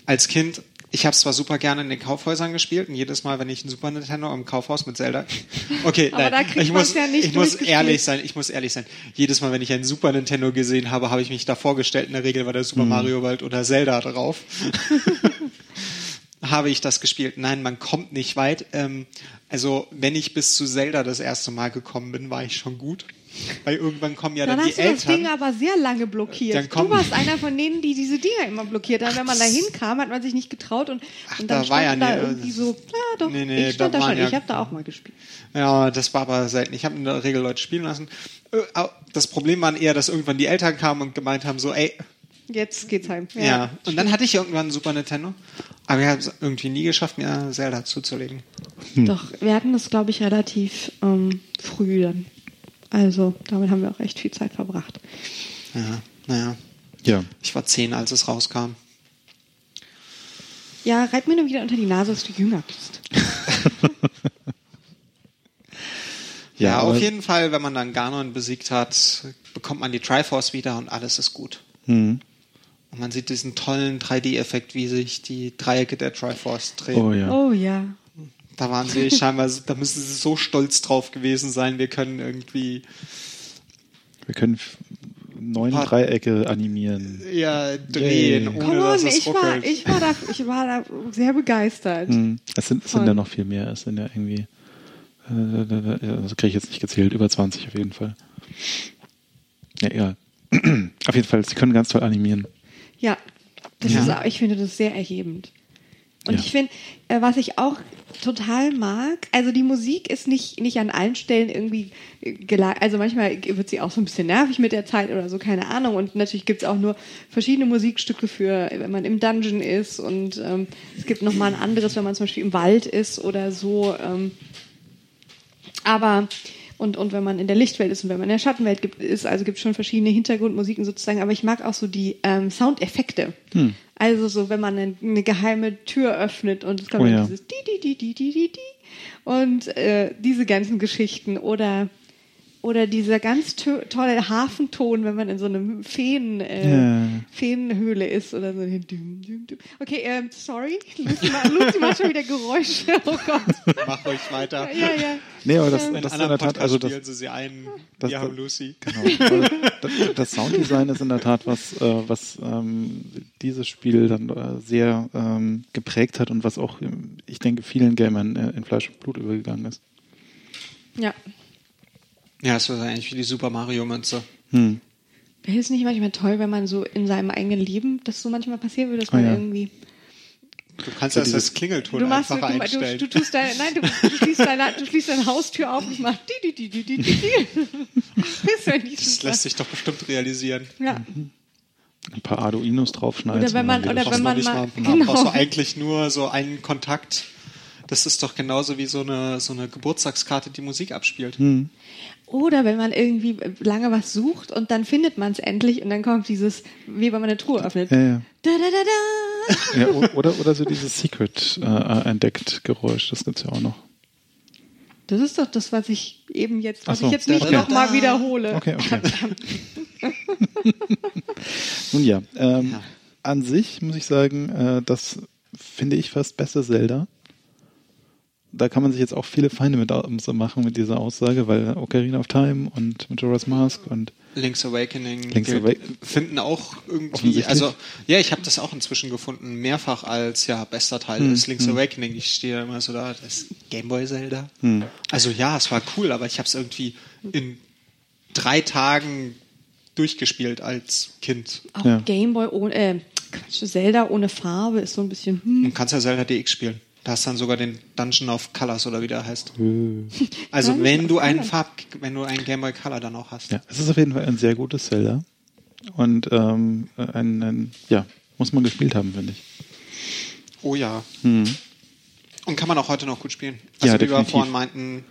als Kind, ich habe es zwar super gerne in den Kaufhäusern gespielt und jedes Mal, wenn ich ein Super Nintendo im Kaufhaus mit Zelda, okay, Aber nein, ich muss, ja nicht ich muss ehrlich sein, ich muss ehrlich sein. Jedes Mal, wenn ich ein Super Nintendo gesehen habe, habe ich mich da vorgestellt. In der Regel war der Super Mario World oder Zelda drauf. habe ich das gespielt. Nein, man kommt nicht weit. Ähm, also, wenn ich bis zu Zelda das erste Mal gekommen bin, war ich schon gut. Weil irgendwann kommen ja Dann dann, hast die du das Ding Eltern. aber sehr lange blockiert. Dann du warst einer von denen, die diese Dinger immer blockiert haben. Wenn man da hinkam, hat man sich nicht getraut und, und dann da war ja stand da nie- irgendwie so, ja doch, Nee, nee, ich stand da da, schon, ja- ich habe da auch mal gespielt. Ja, das war aber selten. Ich habe in der Regel Leute spielen lassen. Äh, Das Problem war eher, dass irgendwann die Eltern kamen und gemeint haben, so, ey, Jetzt geht's heim. ja. Und dann hatte ich irgendwann ein Super Nintendo. Aber ich habe es irgendwie nie geschafft, mir Zelda zuzulegen. Doch, wir hatten das, glaube ich, relativ ähm, früh dann. Also, damit haben wir auch echt viel Zeit verbracht. Ja, naja. Ja. Ich war zehn, als es rauskam. Ja, reib mir nur wieder unter die Nase, dass du jünger bist. Ja, aber- auf jeden Fall, wenn man dann Ganon besiegt hat, bekommt man die Triforce wieder und alles ist gut. Hm. Und man sieht diesen tollen 3D-Effekt, wie sich die Dreiecke der Triforce drehen. Oh ja. Oh ja. Da waren sie scheinbar, da müssen sie so stolz drauf gewesen sein, wir können irgendwie, Wir können neun Paar- Dreiecke animieren. Ja, drehen, Yay. ohne Come dass on, es ich war, ich, war da, ich war da sehr begeistert. Hm. Es sind, es sind ja noch viel mehr. Es sind ja irgendwie, äh, das kriege ich jetzt nicht gezählt, über 20 auf jeden Fall. Ja, egal. auf jeden Fall, sie können ganz toll animieren. Ja, das Ja. ist ich finde das sehr erhebend. Und Ja. ich finde, äh, was ich auch total mag, also die Musik ist nicht, nicht an allen Stellen irgendwie gelagert. Also manchmal wird sie auch so ein bisschen nervig mit der Zeit oder so, keine Ahnung. Und natürlich gibt es auch nur verschiedene Musikstücke für, wenn man im Dungeon ist. Und ähm, es gibt nochmal ein anderes, wenn man zum Beispiel im Wald ist oder so. Ähm, aber und, und wenn man in der Lichtwelt ist und wenn man in der Schattenwelt gibt, ist, also gibt es schon verschiedene Hintergrundmusiken sozusagen, aber ich mag auch so die ähm, Soundeffekte. Hm. Also so, wenn man eine, eine geheime Tür öffnet und es kommt Oh ja. dieses di di di di di di di und äh, diese ganzen Geschichten oder oder dieser ganz to tolle Hafenton, wenn man in so einem Feen, äh, Ja. Feenhöhle ist oder so. Okay, ähm, sorry. Lucy, ma- Lucy macht schon wieder Geräusche. Oh Gott. Mach ruhig weiter. Ja, ja. Nee, aber das, Ähm, In das ist in der Tat, also das, spielen sie sie ein. das- Wir haben Lucy. Genau. Also, das, das Sounddesign ist in der Tat was, äh, was ähm, dieses Spiel dann äh, sehr ähm, geprägt hat und was auch, ähm, ich denke, vielen Gamern äh, in Fleisch und Blut übergegangen ist. Ja. Ja, es war eigentlich wie die Super Mario Münze. Hm. Wäre es nicht manchmal toll, wenn man so in seinem eigenen Leben das so manchmal passieren würde, dass Ah, man ja. irgendwie. Du kannst So das als Klingelton Du machst, du, einfach du, du, einstellen. du tust deine, nein, du, du, schließt deine, du schließt deine Haustür auf und ich mach di, di, di, di, di, di, di. Das nicht das lässt sich doch bestimmt realisieren. Ja. Ein paar Arduinos draufschneiden. Oder wenn man- oder wenn du man mal- mal, genau. brauchst du eigentlich nur so einen Kontakt. Das ist doch genauso wie so eine, so eine Geburtstagskarte, die Musik abspielt. Hm. Oder wenn man irgendwie lange was sucht und dann findet man es endlich und dann kommt dieses, wie wenn man eine Truhe öffnet. Ja, ja. Da, da, da, da. ja oder, oder so dieses Secret äh, entdeckt Geräusch, das gibt's ja auch noch. Das ist doch das, was ich eben jetzt, was so. ich jetzt nicht da, nochmal wiederhole. Okay, okay. Nun ja, ähm, Ja. an sich muss ich sagen, äh, das finde ich fast beste Zelda. Da kann man sich jetzt auch viele Feinde mit machen mit dieser Aussage, weil Ocarina of Time und Majora's Mask und Link's Awakening Link's gilt- Awa- finden auch irgendwie, also ja, ich habe das auch inzwischen gefunden, mehrfach als ja bester Teil Hm, ist Link's Awakening. Ich stehe da immer so da, das Gameboy Zelda. Hm. Also ja, es war cool, aber ich habe es irgendwie in drei Tagen durchgespielt als Kind. Auch Ja. Gameboy ohne, äh, Quatsch, Zelda ohne Farbe ist so ein bisschen, hm. Und kannst ja Zelda DX spielen. Da hast dann sogar den Dungeon of Colors oder wie der heißt. äh, Also wenn du einen. Farb, wenn du einen Game Boy Color dann auch hast. ja, es ist auf jeden Fall ein sehr gutes Zelda. Und ähm, ein, ein, ja, muss man gespielt haben, finde ich. Oh ja. Hm. Und kann man auch heute noch gut spielen. Ja, Also wie wir vorhin meinten,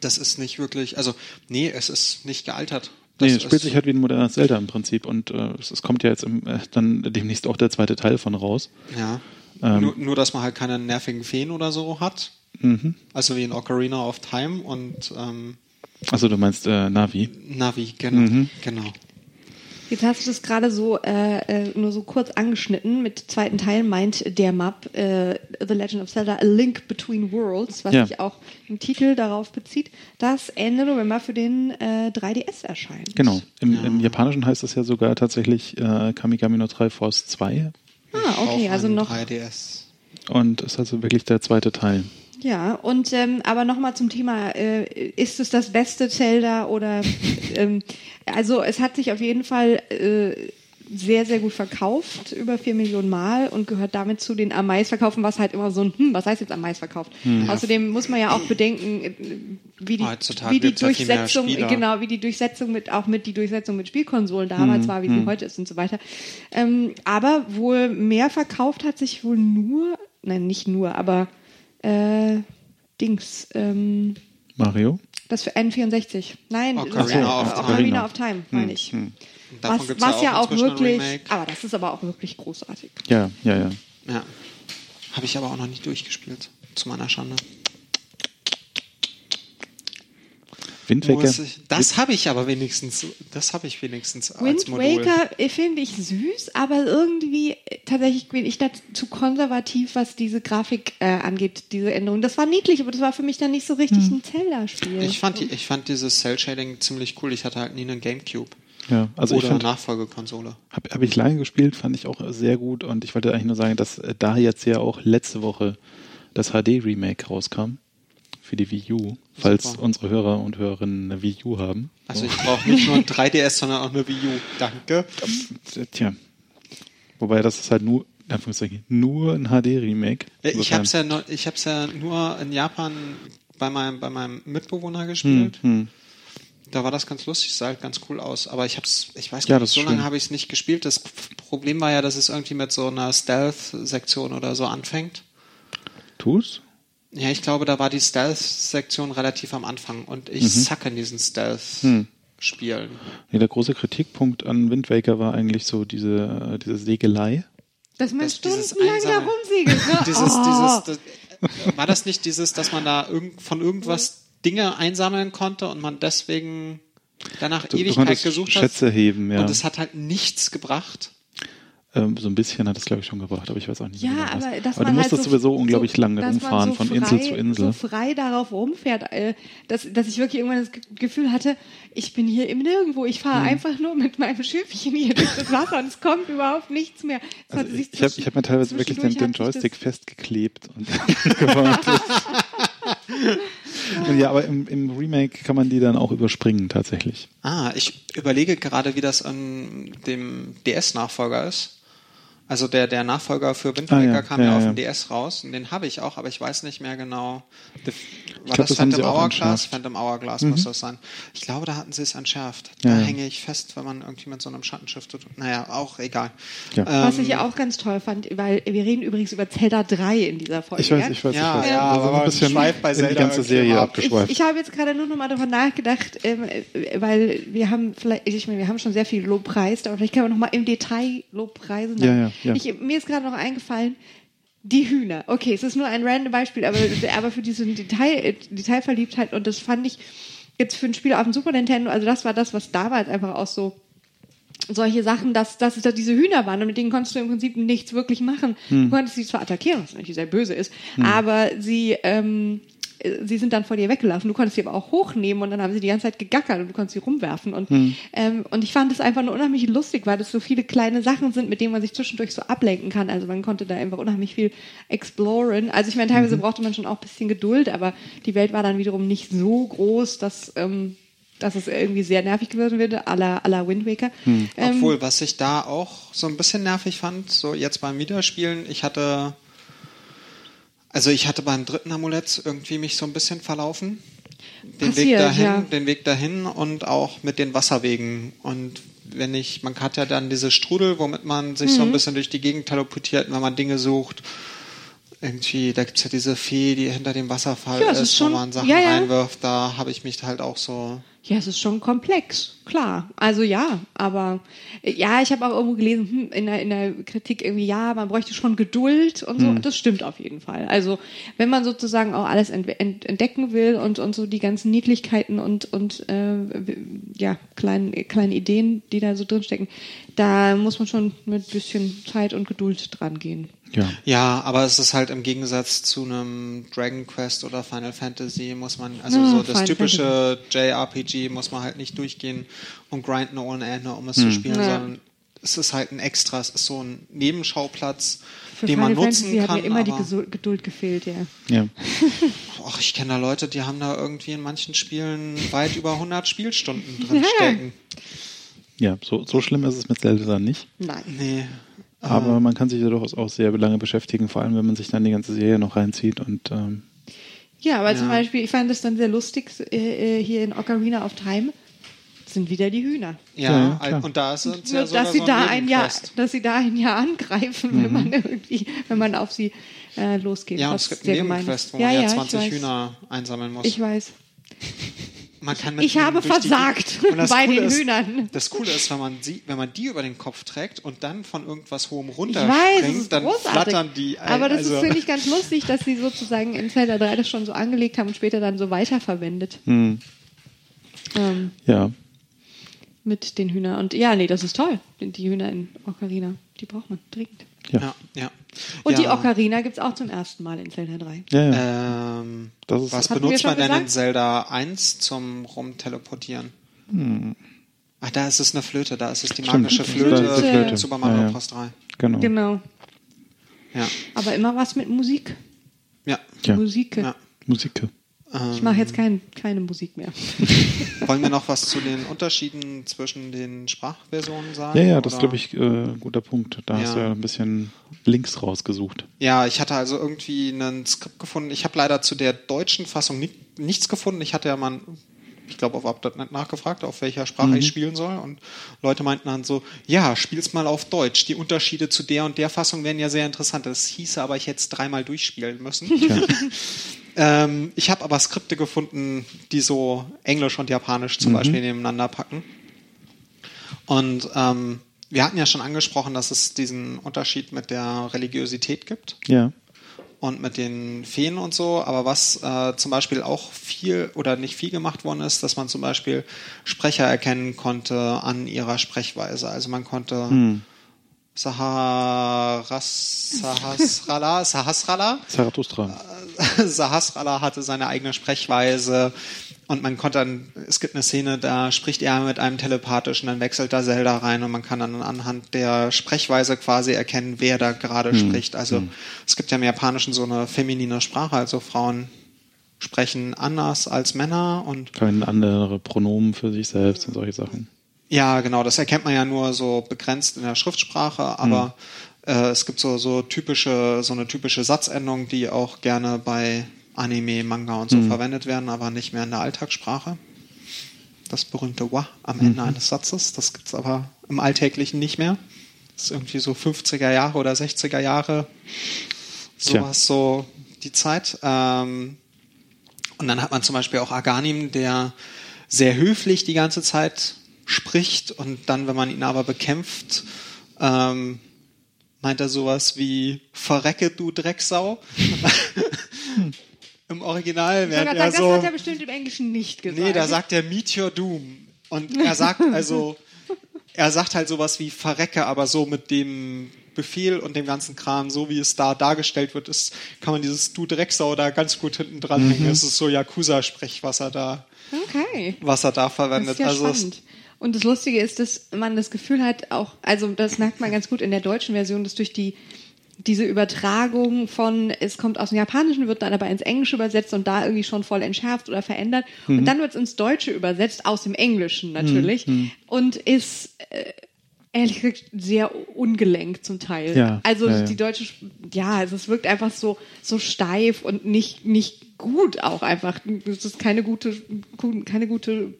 das ist nicht wirklich, also nee, es ist nicht gealtert. Das Nee, es spielt sich halt wie ein modernes Zelda im Prinzip und äh, es, es kommt ja jetzt im, äh, dann demnächst auch der zweite Teil von raus. Ja. Ähm. nur, nur, dass man halt keine nervigen Feen oder so hat. Mhm. Also wie in Ocarina of Time und ähm, Also du meinst äh, Navi. Navi, genau. Mhm. genau. Jetzt hast du das gerade so äh, äh, nur so kurz angeschnitten. Mit zweiten Teil meint der Map äh, The Legend of Zelda A Link Between Worlds, was Ja. sich auch im Titel darauf bezieht, das Ende November für den äh, 3DS erscheint. Genau. Im, Ja. Im Japanischen heißt das ja sogar tatsächlich äh, Kamigami no 3 Force 2 Ah, okay, also noch 3DS. und ist also wirklich der zweite Teil. Ja, und ähm, aber nochmal zum Thema, äh, ist es das beste Zelda oder ähm, also es hat sich auf jeden Fall äh, sehr, sehr gut verkauft, über vier Millionen Mal und gehört damit zu den am meistverkauften, was halt immer so ein, hm, was heißt jetzt am meistverkauft? Außerdem muss man ja auch bedenken, äh, wie die, Heutzutage wie die Durchsetzung, genau, wie die Durchsetzung mit, auch mit die Durchsetzung mit Spielkonsolen damals war, wie sie heute ist und so weiter. Ähm, aber wohl mehr verkauft hat sich wohl nur, nein, nicht nur, aber äh, Dings, ähm, Mario? das für N64. Nein, Ocarina das, of äh, Time. Ocarina of Time, meine ich. Davon Was, gibt's was ja auch inzwischen ein wirklich, aber das ist aber auch wirklich großartig. Ja, ja, ja. Ja. Habe ich aber auch noch nicht durchgespielt, zu meiner Schande. Wind Waker. Das habe ich aber wenigstens, das habe ich wenigstens als Wind Modul. Waker äh, finde ich süß, aber irgendwie äh, tatsächlich bin ich da zu konservativ, was diese Grafik äh, angeht, diese Änderung. Das war niedlich, aber das war für mich dann nicht so richtig ein Zelda-Spiel. Ich fand, die, ich fand dieses Cell-Shading ziemlich cool. Ich hatte halt nie einen Gamecube. Ja, also ich Oder fand, Nachfolgekonsole. habe hab ich lange gespielt, fand ich auch sehr gut und ich wollte eigentlich nur sagen, dass äh, da jetzt ja auch letzte Woche das HD-Remake rauskam für die Wii U, falls Super. unsere Hörer und Hörerinnen eine Wii U haben. Also ich brauche nicht nur ein 3DS, sondern auch eine Wii U. Danke. Tja. Wobei das ist halt nur, Anführungszeichen, nur ein HD-Remake. Ja, Ich habe es ja, nur- ich hab's ja nur in Japan bei meinem, bei meinem Mitbewohner gespielt. hm, hm. Da war das ganz lustig, sah halt ganz cool aus. Aber ich hab's, ich weiß Ja, nicht, so lange habe ich es nicht gespielt. Das Problem war ja, dass es irgendwie mit so einer Stealth-Sektion oder so anfängt. Tu's? Ja, ich glaube, da war die Stealth-Sektion relativ am Anfang und ich Mhm. suck in diesen Stealth-Spielen. Nee, der große Kritikpunkt an Wind Waker war eigentlich so diese, äh, diese Segelei. Dass man stundenlang da einsame- rumsegelt. Ne? Dieses, oh. dieses, das, war das nicht dieses, dass man da irgend, von irgendwas Dinge einsammeln konnte und man deswegen danach Du, du Ewigkeit konntest gesucht Schätze hat? heben, ja. Und es hat halt nichts gebracht. Ähm, so ein bisschen hat es, glaube ich, schon gebracht, aber ich weiß auch nicht Ja, mehr genau was. aber dass aber man du halt musstest so, sowieso unglaublich so, lange rumfahren, so von frei, Insel zu Insel. So frei darauf rumfährt, äh, dass, dass ich wirklich irgendwann das Ge- Gefühl hatte, ich bin hier im Nirgendwo. Ich Hm. fahre einfach nur mit meinem Schiffchen hier durch das Wasser und es kommt überhaupt nichts mehr. Also ich habe hab mir teilweise wirklich den, den Joystick festgeklebt und gewartet. Ja, aber im, im Remake kann man die dann auch überspringen tatsächlich. Ah, ich überlege gerade, wie das an dem DS-Nachfolger ist. Also der, der Nachfolger für Wind Ah, ja. kam Ja, ja, auf ja. dem DS raus und den habe ich auch, aber ich weiß nicht mehr genau. The, war glaub, das das Phantom Hourglass? Mhm. Phantom Hourglass muss das sein. Ich glaube, da hatten sie es entschärft. Da hänge ich fest, wenn man irgendwie mit so einem Schattenschiff tut. Naja, auch egal. Ja. Was Ähm, ich ja auch ganz toll fand, weil wir reden übrigens über Zelda 3 in dieser Folge. Ich weiß, ja? ich weiß, Ja, ich weiß. ja, Also aber ein bisschen schweift bei in die Zelda ganze Serie abgeschweift. Ich, ich habe jetzt gerade nur noch mal darüber nachgedacht, ähm, äh, weil wir haben vielleicht, ich meine, wir haben schon sehr viel Lobpreis, aber vielleicht können wir noch mal im Detail Lobpreisen. Ja, ja, ja. Ich, mir ist gerade noch eingefallen, die Hühner. Okay, es ist nur ein random Beispiel, aber, aber für diese Detail, Detailverliebtheit und das fand ich jetzt für ein Spiel auf dem Super Nintendo, also das war das, was damals einfach auch so solche Sachen, dass, dass es da diese Hühner waren und mit denen konntest du im Prinzip nichts wirklich machen. Hm. Du konntest sie zwar attackieren, was natürlich sehr böse ist, aber sie, ähm, äh, sie sind dann vor dir weggelaufen. Du konntest sie aber auch hochnehmen und dann haben sie die ganze Zeit gegackert und du konntest sie rumwerfen. Und, Hm. ähm, und ich fand es einfach nur unheimlich lustig, weil das so viele kleine Sachen sind, mit denen man sich zwischendurch so ablenken kann. Also man konnte da einfach unheimlich viel exploren. Also ich meine, Mhm. teilweise brauchte man schon auch ein bisschen Geduld, aber die Welt war dann wiederum nicht so groß, dass, ähm, dass es irgendwie sehr nervig geworden würde, à la, à la Wind Waker. Hm. Ähm, Obwohl, was ich da auch so ein bisschen nervig fand, so jetzt beim Wiederspielen, ich hatte, also ich hatte beim dritten Amulett irgendwie mich so ein bisschen verlaufen. Den Weg Passiert, dahin, ja. den Weg dahin und auch mit den Wasserwegen. Und wenn ich, man hat ja dann diese Strudel, womit man sich so Mhm. ein bisschen durch die Gegend teleportiert, wenn man Dinge sucht. Irgendwie, da gibt's ja diese Fee, die hinter dem Wasserfall Ja, es ist, ist schon- wo man Sachen ja, ja. reinwirft. Da habe ich mich halt auch so Ja, es ist schon komplex, klar. Also ja, aber ja, ich habe auch irgendwo gelesen, hm, in, der, in der Kritik irgendwie, ja, man bräuchte schon Geduld und so. Das stimmt auf jeden Fall. Also wenn man sozusagen auch alles ent ent entdecken will und, und so die ganzen Niedlichkeiten und, und äh, ja, kleinen, kleine Ideen, die da so drinstecken, da muss man schon mit bisschen Zeit und Geduld dran gehen. Ja. Ja, aber es ist halt im Gegensatz zu einem Dragon Quest oder Final Fantasy muss man, also Ja, so das Final typische JRPG muss man halt nicht durchgehen und grinden ohne Ende, um es zu spielen, Ja. sondern es ist halt ein Extra, es ist so ein Nebenschauplatz, Für den Final man nutzen Fantasy hat kann. mir immer die Geduld gefehlt, ja. Ja. och, ich kenne da Leute, die haben da irgendwie in manchen Spielen weit über 100 Spielstunden drin Ja. stecken. ja, so, so schlimm ist es mit Zelda nicht. Nein. Nee. Aber man kann sich ja durchaus auch sehr lange beschäftigen, vor allem wenn man sich dann die ganze Serie noch reinzieht und ähm, Ja, aber Ja. zum Beispiel, ich fand es dann sehr lustig, äh, äh, hier in Ocarina of Time sind wieder die Hühner. Ja, Ja, und da ist es Nur, ja sogar dass sie so da ein Jahr, dass sie da ein Jahr angreifen, wenn man irgendwie, wenn man auf sie äh, losgeht. Ja, und es gibt einen Nebenquest, ist. wo ja, man ja, ja, 20 ich weiß. Hühner einsammeln muss. Ich weiß. Man kann mit Ich habe versagt bei Coole den ist, Hühnern. Das Coole ist, wenn man, sie, wenn man die über den Kopf trägt und dann von irgendwas hohem Ich runter weiß, es springt, ist dann großartig. flattern die ein. Aber das also, ist, finde ich, ganz lustig, dass sie sozusagen in Zelda 3 das schon so angelegt haben und später dann so weiterverwendet. hm, Ähm, ja. mit den Hühnern. Und ja, nee, das ist toll. Die Hühner in Ocarina, die braucht man dringend. Ja. ja, ja. Und ja, die Ocarina gibt es auch zum ersten Mal in Zelda 3. Ja, ja. Ähm, Das ist- was benutzt man denn in? Zelda 1 zum Rumteleportieren? Hm. Ach, da ist es eine Flöte, da ist es die Stimmt, magische ist Flöte, die Flöte. Super Mario Ja, ja. Bros. 3. Genau. Genau. Ja. Aber immer was mit Musik. Ja. Ja. Musik. ja. Musik. Ich mache jetzt kein, keine Musik mehr. Wollen wir noch was zu den Unterschieden zwischen den Sprachversionen sagen? Ja, ja, das ist, glaube ich, äh, ein guter Punkt. Da hast du Ja. ja ein bisschen Links rausgesucht. Ja, ich hatte also irgendwie ein Skript gefunden. Ich habe leider zu der deutschen Fassung ni nichts gefunden. Ich hatte ja mal, ich glaube, auf Up.net nachgefragt, auf welcher Sprache Mhm. ich spielen soll. Und Leute meinten dann so, ja, spiel's mal auf Deutsch. Die Unterschiede zu der und der Fassung wären ja sehr interessant. Das hieße aber, ich hätte es dreimal durchspielen müssen. ähm, ich habe aber Skripte gefunden, die so Englisch und Japanisch zum Beispiel nebeneinander packen. Und ähm, wir hatten ja schon angesprochen, dass es diesen Unterschied mit der Religiosität gibt Ja. und mit den Feen und so. Aber was äh, zum Beispiel auch viel oder nicht viel gemacht worden ist, dass man zum Beispiel Sprecher erkennen konnte an ihrer Sprechweise. Also man konnte Saharas, Sahasrala, Sahasrala, Zarathustra. Sahasrala hatte seine eigene Sprechweise und man konnte dann, es gibt eine Szene, da spricht er mit einem telepathischen, dann wechselt da Zelda rein und man kann dann anhand der Sprechweise quasi erkennen, wer da gerade spricht. Also es gibt ja im Japanischen so eine feminine Sprache, also Frauen sprechen anders als Männer und Verwenden andere Pronomen für sich selbst und solche Sachen. ja, genau, das erkennt man ja nur so begrenzt in der Schriftsprache, aber äh, es gibt so, so typische, so eine typische Satzendung, die auch gerne bei Anime, Manga und so verwendet werden, aber nicht mehr in der Alltagssprache. Das berühmte Wa am Ende eines Satzes, das gibt's aber im Alltäglichen nicht mehr. Das ist irgendwie so 50er Jahre oder 60er Jahre, Tja. sowas so die Zeit. Ähm, und dann hat man zum Beispiel auch Aganim, der sehr höflich die ganze Zeit spricht und dann, wenn man ihn aber bekämpft, ähm, meint er sowas wie Verrecke, du Drecksau. Im Original gerade er sagen, das so. hat er bestimmt im Englischen nicht gesagt. Nee, da sagt er Meet Your Doom. Und er sagt also, er sagt halt sowas wie Verrecke, aber so mit dem Befehl und dem ganzen Kram, so wie es da dargestellt wird, ist, kann man dieses Du Drecksau da ganz gut hinten dran hängen. Es ist so Yakuza-Sprech, was er da, Okay. was er da verwendet. ja also es-. Und das Lustige ist, dass man das Gefühl hat, auch, also das merkt man ganz gut in der deutschen Version, dass durch die diese Übertragung von, es kommt aus dem Japanischen, wird dann aber ins Englische übersetzt und da irgendwie schon voll entschärft oder verändert. Mhm. Und dann wird es ins Deutsche übersetzt, aus dem Englischen natürlich. Mhm. Und ist äh, ehrlich gesagt sehr ungelenkt zum Teil. Ja, also ja, ja. die deutsche, ja, also es wirkt einfach so, so steif und nicht, nicht gut auch einfach. Es ist keine gute, keine gute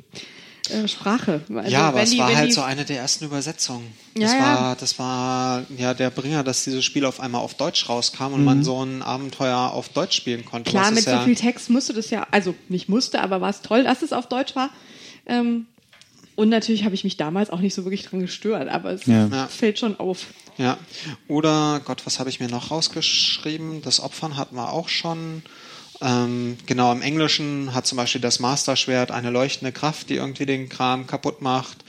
äh, Sprache. Also ja, aber wenn es war halt die- so eine der ersten Übersetzungen. Ja, das ja. war, das war ja der Bringer, dass dieses Spiel auf einmal auf Deutsch rauskam und man so ein Abenteuer auf Deutsch spielen konnte. Klar, mit ist so ja, viel Text musste das ja, also nicht musste, aber war es toll, dass es auf Deutsch war. Ähm, und natürlich habe ich mich damals auch nicht so wirklich dran gestört, aber es Ja. Ja. fällt schon auf. Ja. Oder, Gott, was habe ich mir noch rausgeschrieben? Das Opfern hatten wir auch schon. Ähm, genau, im Englischen hat zum Beispiel das Masterschwert eine leuchtende Kraft, die irgendwie den Kram kaputt macht.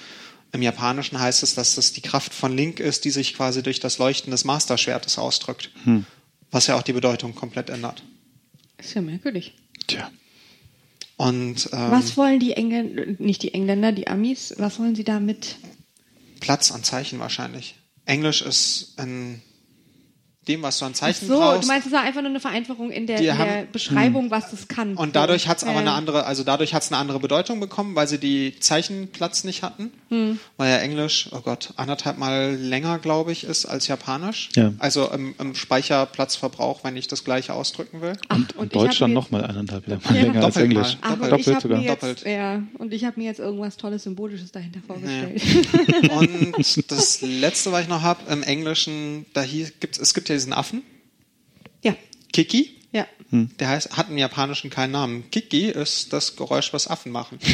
Im Japanischen heißt es, dass es die Kraft von Link ist, die sich quasi durch das Leuchten des Masterschwertes ausdrückt. Was ja auch die Bedeutung komplett ändert. Ist ja merkwürdig. Tja. Und ähm, was wollen die Engländer, nicht die Engländer, die Amis, was wollen sie damit? Platz an Zeichen wahrscheinlich. Englisch ist in dem, was du an Ach Zeichen so, brauchst. du meinst, es war einfach nur eine Vereinfachung in der, in der haben- hm. Beschreibung, was das kann. Und dadurch hat es aber eine andere, also dadurch hat es eine andere Bedeutung bekommen, weil sie die Zeichenplatz nicht hatten. Hm. Weil ja Englisch, oh Gott, anderthalb Mal länger, glaube ich, ist als Japanisch. Ja. Also im, im Speicherplatzverbrauch, wenn ich das gleiche ausdrücken will. Ach, Und, und und ich Deutsch hab dann mir nochmal eineinhalb Jahre Ja. länger als Doppelt mal. Englisch. Aber Doppelt. Doppelt sogar. jetzt, Doppelt. ja, und ich habe mir jetzt irgendwas Tolles Symbolisches dahinter vorgestellt. Und das letzte, was ich noch habe, im Englischen, da hier gibt's, es gibt ja diesen Affen, Ja, Kiki. ja. Der heißt, hat im Japanischen keinen Namen. Kiki ist das Geräusch, was Affen machen.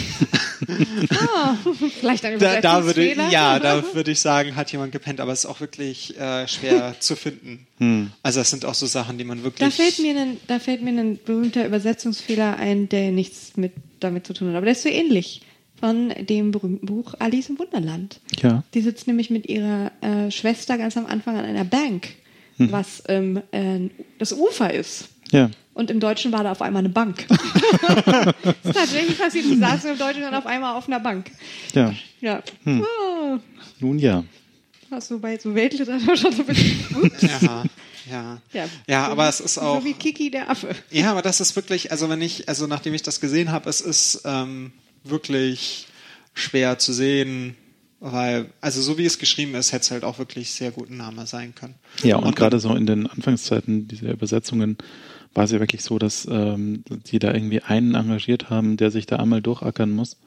Vielleicht ein Da, da würde, Übersetzungsfehler. ja, da würde ich sagen, hat jemand gepennt, aber es ist auch wirklich äh, schwer zu finden. Also es sind auch so Sachen, die man wirklich. Da fällt mir ein, da fällt mir ein berühmter Übersetzungsfehler ein, der nichts mit damit zu tun hat. Aber der ist so ähnlich von dem berühmten Buch Alice im Wunderland. Ja. Die sitzt nämlich mit ihrer äh, Schwester ganz am Anfang an einer Bank, Hm. was ähm, äh, das Ufer ist. Ja. Und im Deutschen war da auf einmal eine Bank. das ist tatsächlich passiert. Die saßen im Deutschen dann auf einmal auf einer Bank. Ja. Ja. Hm. Ah, Nun ja. hast du bei so Weltliteratur schon so ein bisschen. Ja, ja. Ja, Ja, so aber wie- es ist auch. So wie Kiki der Affe. Ja, aber das ist wirklich, also wenn ich, also nachdem ich das gesehen habe, es ist ähm, wirklich schwer zu sehen, weil, also so wie es geschrieben ist, hätte es halt auch wirklich sehr gut ein Name sein können. Ja, und, gerade so in den Anfangszeiten dieser Übersetzungen war es ja wirklich so, dass ähm, die da irgendwie einen engagiert haben, der sich da einmal durchackern muss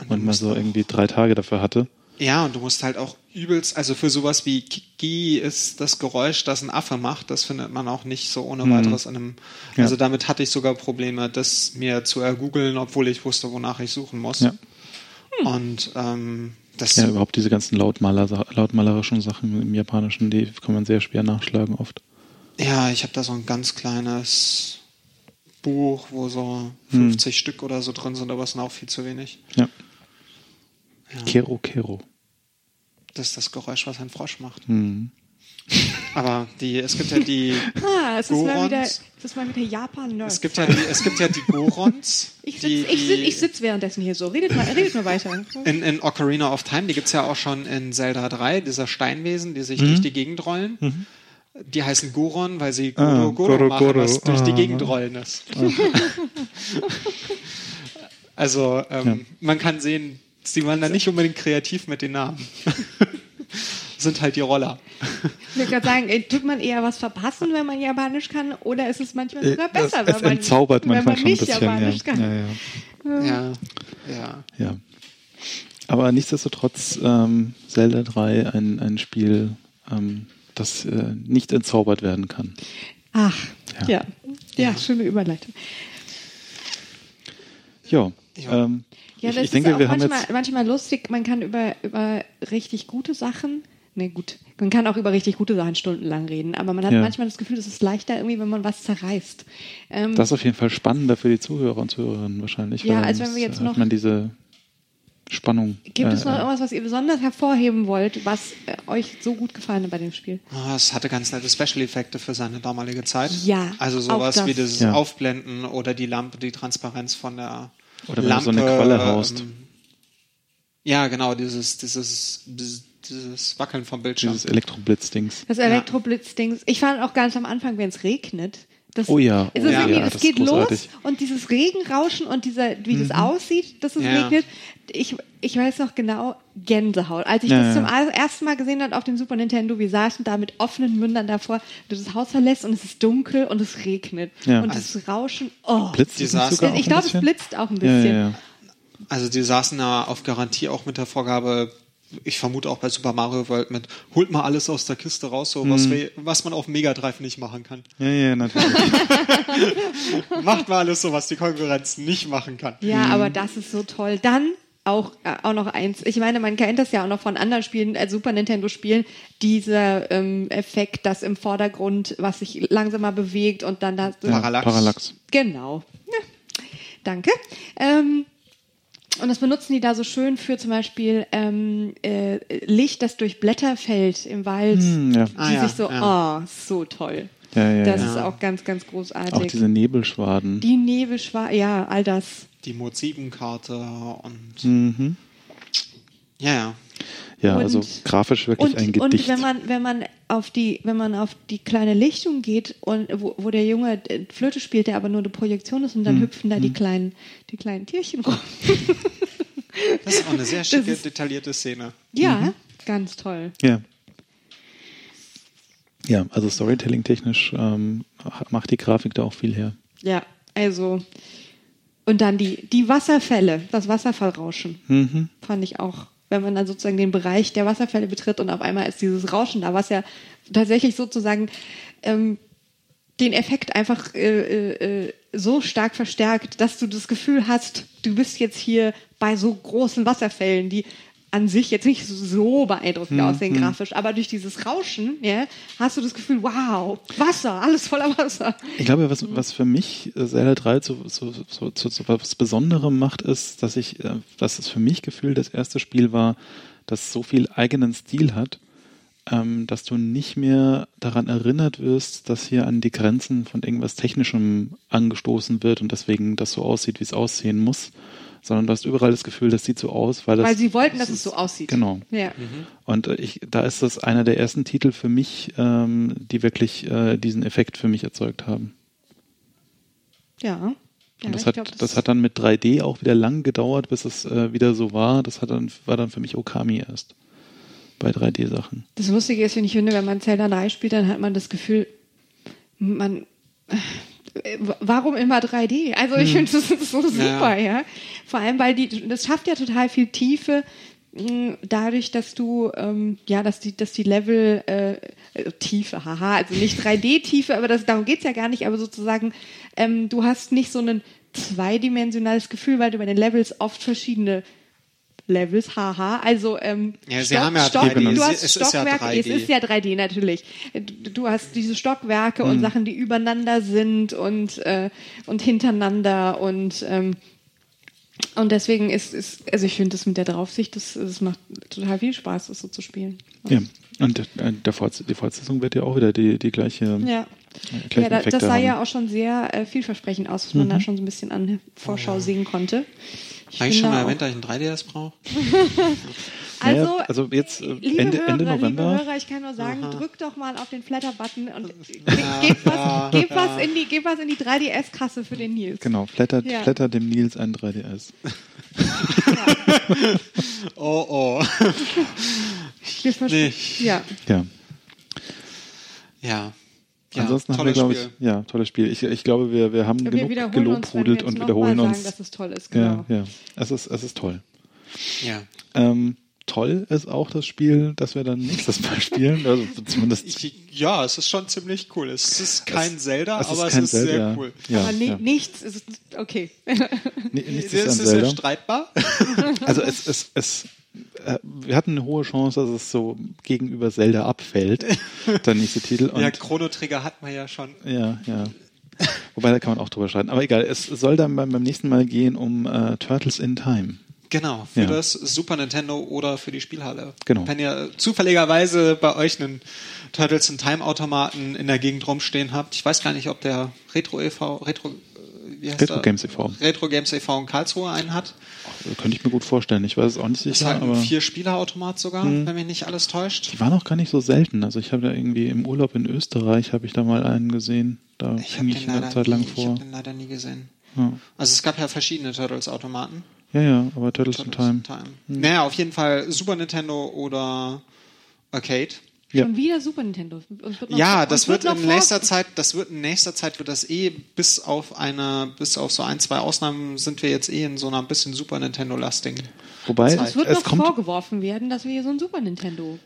Und und, musst so irgendwie drei Tage dafür hatte. Ja, und du musst halt auch übelst, also für sowas wie Kiki ist das Geräusch, das ein Affe macht, das findet man auch nicht so ohne weiteres in einem, Ja. also damit hatte ich sogar Probleme, das mir zu ergoogeln, obwohl ich wusste, wonach ich suchen muss. Ja. Und ähm, das Ja, überhaupt diese ganzen Lautmaler, lautmalerischen Sachen im Japanischen, die kann man sehr schwer nachschlagen oft. Ja, ich habe da so ein ganz kleines Buch, wo so 50 Stück oder so drin sind, aber es sind auch viel zu wenig. Ja. Ja. Kero Kero. Das ist das Geräusch, was ein Frosch macht. Hm. Aber die, es gibt ja die, Ah, es ist mal wieder, Gorons. es ist mal wieder Japan-Nerd. es gibt ja die, es gibt ja die Gorons. ich die, sitze ich sitz, die- ich sitz währenddessen hier so. Redet mal, redet mal weiter. in, in Ocarina of Time, die gibt's ja auch schon in Zelda 3, dieser Steinwesen, die sich durch die Gegend rollen. Die heißen Goron, weil sie Goro Ah, Goro, Goro, machen, Goro. was durch die Ah. Gegend rollen ist. also ähm, man kann sehen, sie waren da nicht unbedingt kreativ mit den Namen. Sind halt die Roller. Ich würde gerade sagen, äh, tut man eher was verpassen, wenn man Japanisch kann, oder ist es manchmal Äh, sogar besser, es, es wenn man, entzaubert wenn manchmal man schon ein nicht bisschen. Ja. Japanisch kann? Ja, ja, Ja, ja. ja. Aber nichtsdestotrotz ähm, Zelda 3 ein, ein Spiel, ähm, das äh, nicht entzaubert werden kann. Ach, Ja. ja. ja. schöne Überleitung. Ja, Ja. ähm, Ja, ich, das ich denke, ist auch wir haben manchmal, jetzt manchmal lustig. Man kann über, über richtig gute Sachen, ne gut, man kann auch über richtig gute Sachen stundenlang reden, aber man hat Ja. manchmal das Gefühl, es ist leichter irgendwie, wenn man was zerreißt. Ähm, Das ist auf jeden Fall spannender für die Zuhörer und Zuhörerinnen wahrscheinlich. Ja, als wenn wir jetzt hat noch- man diese Spannung. gibt es noch äh, irgendwas, was ihr besonders hervorheben wollt, was äh, euch so gut gefallen hat bei dem Spiel? Ah, Es hatte ganz nette Special-Effekte für seine damalige Zeit. Ja, Also auch sowas das. wie das Ja. Aufblenden oder die Lampe, die Transparenz von der Oder wenn du Lampe. so eine Qualle haust. ähm, Ja, genau, dieses, dieses, dieses, Wackeln vom Bildschirm. Dieses Elektroblitzdings. Das Elektroblitzdings. Ich fand auch ganz am Anfang, wenn es regnet. Das, Oh ja, es, oh ist ja, irgendwie, ja, es das geht ist los und dieses Regenrauschen und dieser, wie das aussieht, dass es Ja. regnet. Ich, ich weiß noch genau, Gänsehaut. Als ich Ja, das ja. zum ersten Mal gesehen habe auf dem Super Nintendo, wir saßen da mit offenen Mündern davor, du das Haus verlässt und es ist dunkel und es regnet. Ja. Und das Rauschen, oh. Blitzt Die es sogar ich glaube, es blitzt auch ein Ja, bisschen. ja, ja. Also die saßen da auf Garantie auch mit der Vorgabe, ich vermute auch bei Super Mario World mit, holt mal alles aus der Kiste raus, so Mhm. was, we- was man auf dem Mega Drive nicht machen kann. Ja, ja, natürlich. Macht mal alles so, was die Konkurrenz nicht machen kann. Ja, aber das ist so toll. Dann auch, äh, auch noch eins. Ich meine, man kennt das ja auch noch von anderen Spielen, äh, Super Nintendo-Spielen, dieser ähm, Effekt, dass im Vordergrund was sich langsamer bewegt und dann das. Ja, Parallax. Parallax. Genau. Ja. Danke. Ähm, und das benutzen die da so schön für zum Beispiel ähm, äh, Licht, das durch Blätter fällt im Wald, Hm, ja. die Ah, ja, sich so, ja. oh, so toll. Ja, ja, das ja. ist auch ganz, ganz großartig. Auch diese Nebelschwaden. die Nebelschwa ja, all das. Die Mode 7 Karte und Mhm. ja, ja. Ja, Und- also grafisch wirklich und, ein Gedicht. Und wenn man, wenn man auf die, wenn man auf die kleine Lichtung geht und wo, wo der Junge äh, Flöte spielt, der aber nur eine Projektion ist und Hm, dann hüpfen da die kleinen, die kleinen Tierchen rum. Das ist auch eine sehr schicke, ist- detaillierte Szene. ja, Mhm. ganz toll. Ja. Ja, also Storytelling-technisch ähm, macht die Grafik da auch viel her. Ja, also und dann die, die Wasserfälle, das Wasserfallrauschen, Mhm. fand ich auch, wenn man dann sozusagen den Bereich der Wasserfälle betritt und auf einmal ist dieses Rauschen da, was ja tatsächlich sozusagen ähm, den Effekt einfach äh, äh, so stark verstärkt, dass du das Gefühl hast, du bist jetzt hier bei so großen Wasserfällen, die an sich jetzt nicht so beeindruckend aussehen grafisch, aber durch dieses Rauschen, ja, hast du das Gefühl, wow, Wasser, alles voller Wasser. Ich glaube, was, was für mich äh, Zelda 3 so, so, so, so, so was Besonderem macht, ist, dass ich, äh, dass es für mich gefühlt das erste Spiel war, das so viel eigenen Stil hat, ähm, dass du nicht mehr daran erinnert wirst, dass hier an die Grenzen von irgendwas Technischem angestoßen wird und deswegen das so aussieht, wie es aussehen muss, sondern du hast überall das Gefühl, das sieht so aus, weil das. Weil sie wollten, dass es so aussieht. Genau. Ja. Und äh, ich, da ist das einer der ersten Titel für mich, ähm, die wirklich äh, diesen Effekt für mich erzeugt haben. Ja. Ja, Und das hat, glaub, das, hat dann mit 3D auch wieder lang gedauert, bis es äh, wieder so war. Das hat dann, war dann für mich Okami erst. Bei 3D-Sachen. Das Lustige ist, wenn ich finde, wenn man Zelda 3 spielt, dann hat man das Gefühl, man, warum immer 3D? Also ich finde, das ist so super, ja. Vor allem, weil die, das schafft ja total viel Tiefe, mh, dadurch, dass du, ähm, ja, dass die, dass die Level, äh, äh, Tiefe, haha, also nicht 3D-Tiefe, aber das, darum geht's ja gar nicht, aber sozusagen, ähm, du hast nicht so ein zweidimensionales Gefühl, weil du bei den Levels oft verschiedene Levels, haha. Also ähm, Ja, sie haben ja 3D. du hast es ist ja Stockwerke, 3D. es ist ja 3D natürlich. Du, hast diese Stockwerke Hm. und Sachen, die übereinander sind und und, und hintereinander und ähm, und deswegen ist, ist also ich finde das mit der Draufsicht, das, das macht total viel Spaß, das so zu spielen. Ja. Und äh, der Forts die Fortsetzung wird ja auch wieder die, die gleiche. Ja. äh, Ja, da, das sah haben. ja auch schon sehr äh, vielversprechend aus, was man da schon so ein bisschen an Vorschau sehen konnte. Ich Habe ich schon mal erwähnt, dass ich einen 3DS brauche? Also, Naja, also jetzt, äh, liebe Ende- Hörer, Ende November. Liebe Hörer, ich kann nur sagen, drückt doch mal auf den Flatter-Button und ge gebt, was, gebt, was in die, gebt was in die 3DS-Kasse für den Nils. Genau, flattert, Ja. flattert dem Nils ein 3DS. Oh, oh. Wir vers- nicht. Ja. Ja. Ja. Ja Ansonsten haben wir, glaube ich, ja, tolles Spiel. Ich, ich glaube, wir, wir haben Wir genug gelobhudelt jetzt und wiederholen uns. sagen, dass es toll ist. Genau. Ja, ja. Es ist, es ist toll. Ja. Ähm, toll ist auch das Spiel, das wir dann nächstes Mal spielen. Also zumindest. Ich, ja, es ist schon ziemlich cool. Es ist kein Zelda, es ist aber kein es ist Zelda, sehr cool. Ja, Aber ja. nichts ist okay. Nee, nichts ist an ist ja streitbar. Also es, es, es, äh, wir hatten eine hohe Chance, dass es so gegenüber Zelda abfällt, der nächste Titel. Und ja, Chrono Trigger hat man ja schon. Ja, ja. Wobei, da kann man auch drüber streiten. Aber egal, es soll dann beim, beim nächsten Mal gehen um äh, Turtles in Time. Genau, für Ja. das Super Nintendo oder für die Spielhalle. Genau. Wenn ihr zufälligerweise bei euch einen Turtles in Time Automaten in der Gegend rumstehen habt, ich weiß gar nicht, ob der Retro e.V., Retro, wie heißt Retro? Games e.V.. Retro Games e.V. in Karlsruhe einen hat. Könnte ich mir gut vorstellen. Ich weiß es auch nicht Das ist sicher, halt ein Vier-Spieler-Automat sogar, Mhm. wenn mich nicht alles täuscht. die waren auch gar nicht so selten. Also ich habe da irgendwie im Urlaub in Österreich habe ich da mal einen gesehen. Da Ich hing habe ich eine Zeit lang nie- ich vor. hab den leider nie gesehen. Ja. Also es gab ja verschiedene Turtles-Automaten. ja, ja, aber Turtles, Turtles in Time. in Naja, auf jeden Fall Super Nintendo oder Arcade. Ja. Schon wieder Super Nintendo. Wird Ja, das wird noch in nächster Zeit, das wird in nächster Zeit wird das eh bis auf eine, bis auf so ein, zwei Ausnahmen sind wir jetzt eh in so einer bisschen Super Nintendo-lastigen. Wobei, Zeit. Es wird es noch kommt, vorgeworfen werden, dass wir hier so ein Super Nintendo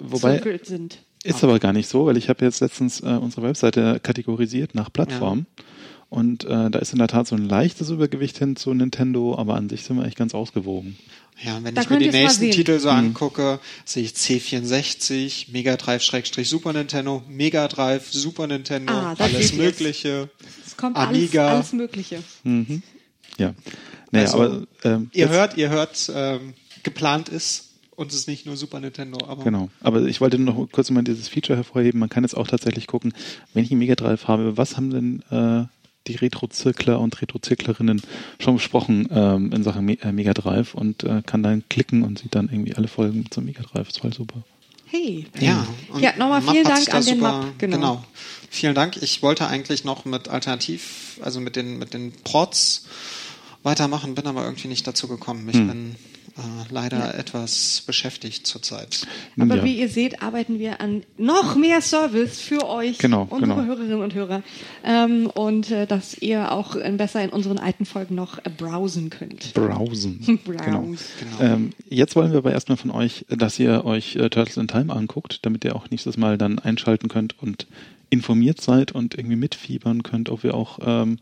wobei, sind. Ist aber gar nicht so, weil ich habe jetzt letztens äh, unsere Webseite kategorisiert nach Plattform. Und äh, da ist in der Tat so ein leichtes Übergewicht hin zu Nintendo, aber an sich sind wir eigentlich ganz ausgewogen. Ja, und wenn Da ich mir die nächsten. Titel Mhm. so angucke, sehe ich C64, Mega Drive Schrägstrich Super Nintendo, Mega Drive, Super Nintendo, Ah, alles. Mögliche. Es kommt alles, Amiga. alles Mögliche. Ja. Naja, Also, aber ähm, Ihr hört, ihr hört, ähm, geplant ist und es ist nicht nur Super Nintendo, aber Genau. Aber ich wollte nur noch kurz mal dieses Feature hervorheben. Man kann jetzt auch tatsächlich gucken, wenn ich einen Mega Drive habe, was haben denn äh, die Retro-Zirkler und Retro-Zirklerinnen schon besprochen ähm, in Sachen Me äh, Mega Drive und äh, kann dann klicken und sieht dann irgendwie alle Folgen zum Mega Drive. Das war super. Hey. Ja, und Ja, nochmal vielen Dank an den super, Map, genau. Vielen Dank. Ich wollte eigentlich noch mit Alternativ, also mit den, mit den Prods weitermachen, bin aber irgendwie nicht dazu gekommen. Ich Hm. bin äh, leider etwas beschäftigt zurzeit. Aber ja. wie ihr seht, arbeiten wir an noch mehr Service für euch, Genau, unsere genau. Hörerinnen und Hörer. Ähm, und äh, dass ihr auch äh, besser in unseren alten Folgen noch äh, browsen könnt. Browsen. Browse. genau. Genau. Ähm, jetzt wollen wir aber erstmal von euch, dass ihr euch äh, Turtles in Time anguckt, damit ihr auch nächstes Mal dann einschalten könnt und informiert seid und irgendwie mitfiebern könnt, ob wir auch ähm,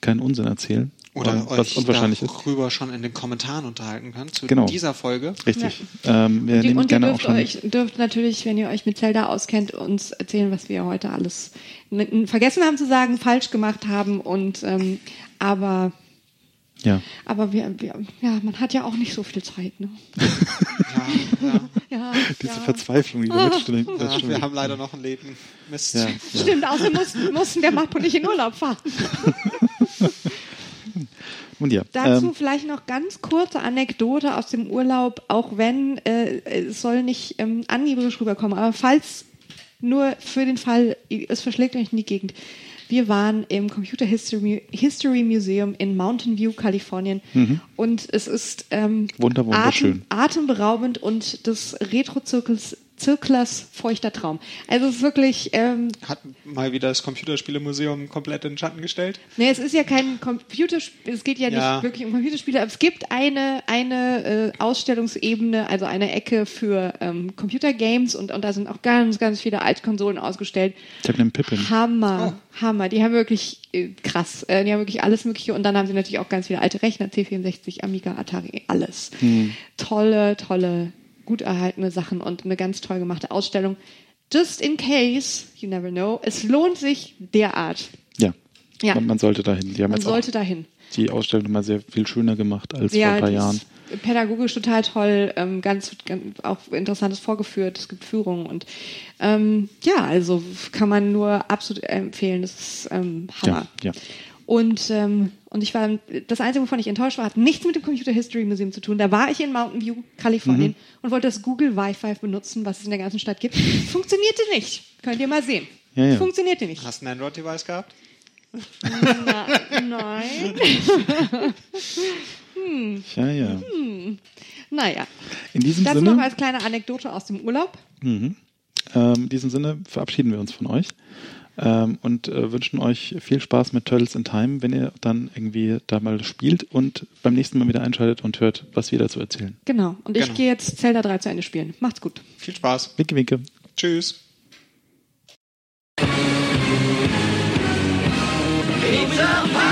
keinen Unsinn erzählen. Oder Ähm, was euch unwahrscheinlich ist. darüber schon in den Kommentaren unterhalten könnt zu Genau. dieser Folge. Richtig. Ähm, wir Die, nehmen und ihr dürft, schon. euch, dürft natürlich, wenn ihr euch mit Zelda auskennt, uns erzählen, was wir heute alles vergessen haben zu sagen, falsch gemacht haben. Und ähm, aber ja. aber wir, wir, ja, man hat ja auch nicht so viel Zeit. Ne? Ja, Ja, ja. Ja, Diese ja. Verzweiflung, die da mitsteckt. ja wir haben leider noch ein Leben. Mist. ja, ja. Stimmt, außerdem mussten, mussten der Marco nicht in Urlaub fahren. Und ja, Dazu ähm, vielleicht noch ganz kurze Anekdote aus dem Urlaub, auch wenn äh, es soll nicht ähm, angeberisch rüberkommen, aber falls nur für den Fall, es verschlägt euch in die Gegend. Wir waren im Computer History, History Museum in Mountain View, Kalifornien. Und es ist ähm, Wunder-. Atem, atemberaubend und des Retro-Zirkels Zirklers feuchter Traum. Also es ist wirklich, ähm, Hat mal wieder das Computerspielemuseum komplett in den Schatten gestellt. Nee, es ist ja kein Computerspiel, es geht ja nicht Ja. wirklich um Computerspiele, aber es gibt eine, eine äh, Ausstellungsebene, also eine Ecke für ähm, Computergames und, und da sind auch ganz, ganz viele Altkonsolen ausgestellt. ich habe einen Pippin. Hammer, Hammer. Die haben wirklich äh, krass, äh, die haben wirklich alles Mögliche und dann haben sie natürlich auch ganz viele alte Rechner, C64, Amiga, Atari, alles. Tolle, tolle, gut erhaltene Sachen und eine ganz toll gemachte Ausstellung. Just in case, you never know, es lohnt sich derart. Ja. Ja. Man, man sollte dahin. Die haben Man jetzt sollte dahin. die Ausstellung mal sehr viel schöner gemacht als vor Ja, ein paar Jahren. pädagogisch total toll, ähm, ganz, ganz auch interessantes vorgeführt, es gibt Führungen und ähm, ja, also kann man nur absolut empfehlen, das ist ähm, Hammer. Ja, ja. Und, ähm, und ich war, das Einzige, wovon ich enttäuscht war, hat nichts mit dem Computer History Museum zu tun. Da war ich in Mountain View, Kalifornien Mhm. und wollte das Google Wi-Fi benutzen, was es in der ganzen Stadt gibt. Funktionierte nicht. Könnt ihr mal sehen. Ja, ja. Funktionierte nicht. Hast du ein Android-Device gehabt? Na, nein. Ja, ja. Naja. In diesem Das Sinne, noch als kleine Anekdote aus dem Urlaub. ähm, in diesem Sinne verabschieden wir uns von euch ähm, und äh, wünschen euch viel Spaß mit Turtles in Time, wenn ihr dann irgendwie da mal spielt und beim nächsten Mal wieder einschaltet und hört, was wir dazu erzählen. Genau. Und ich Genau. gehe jetzt Zelda 3 zu Ende spielen. Macht's gut. Viel Spaß. Winke, winke. Tschüss. Pizza.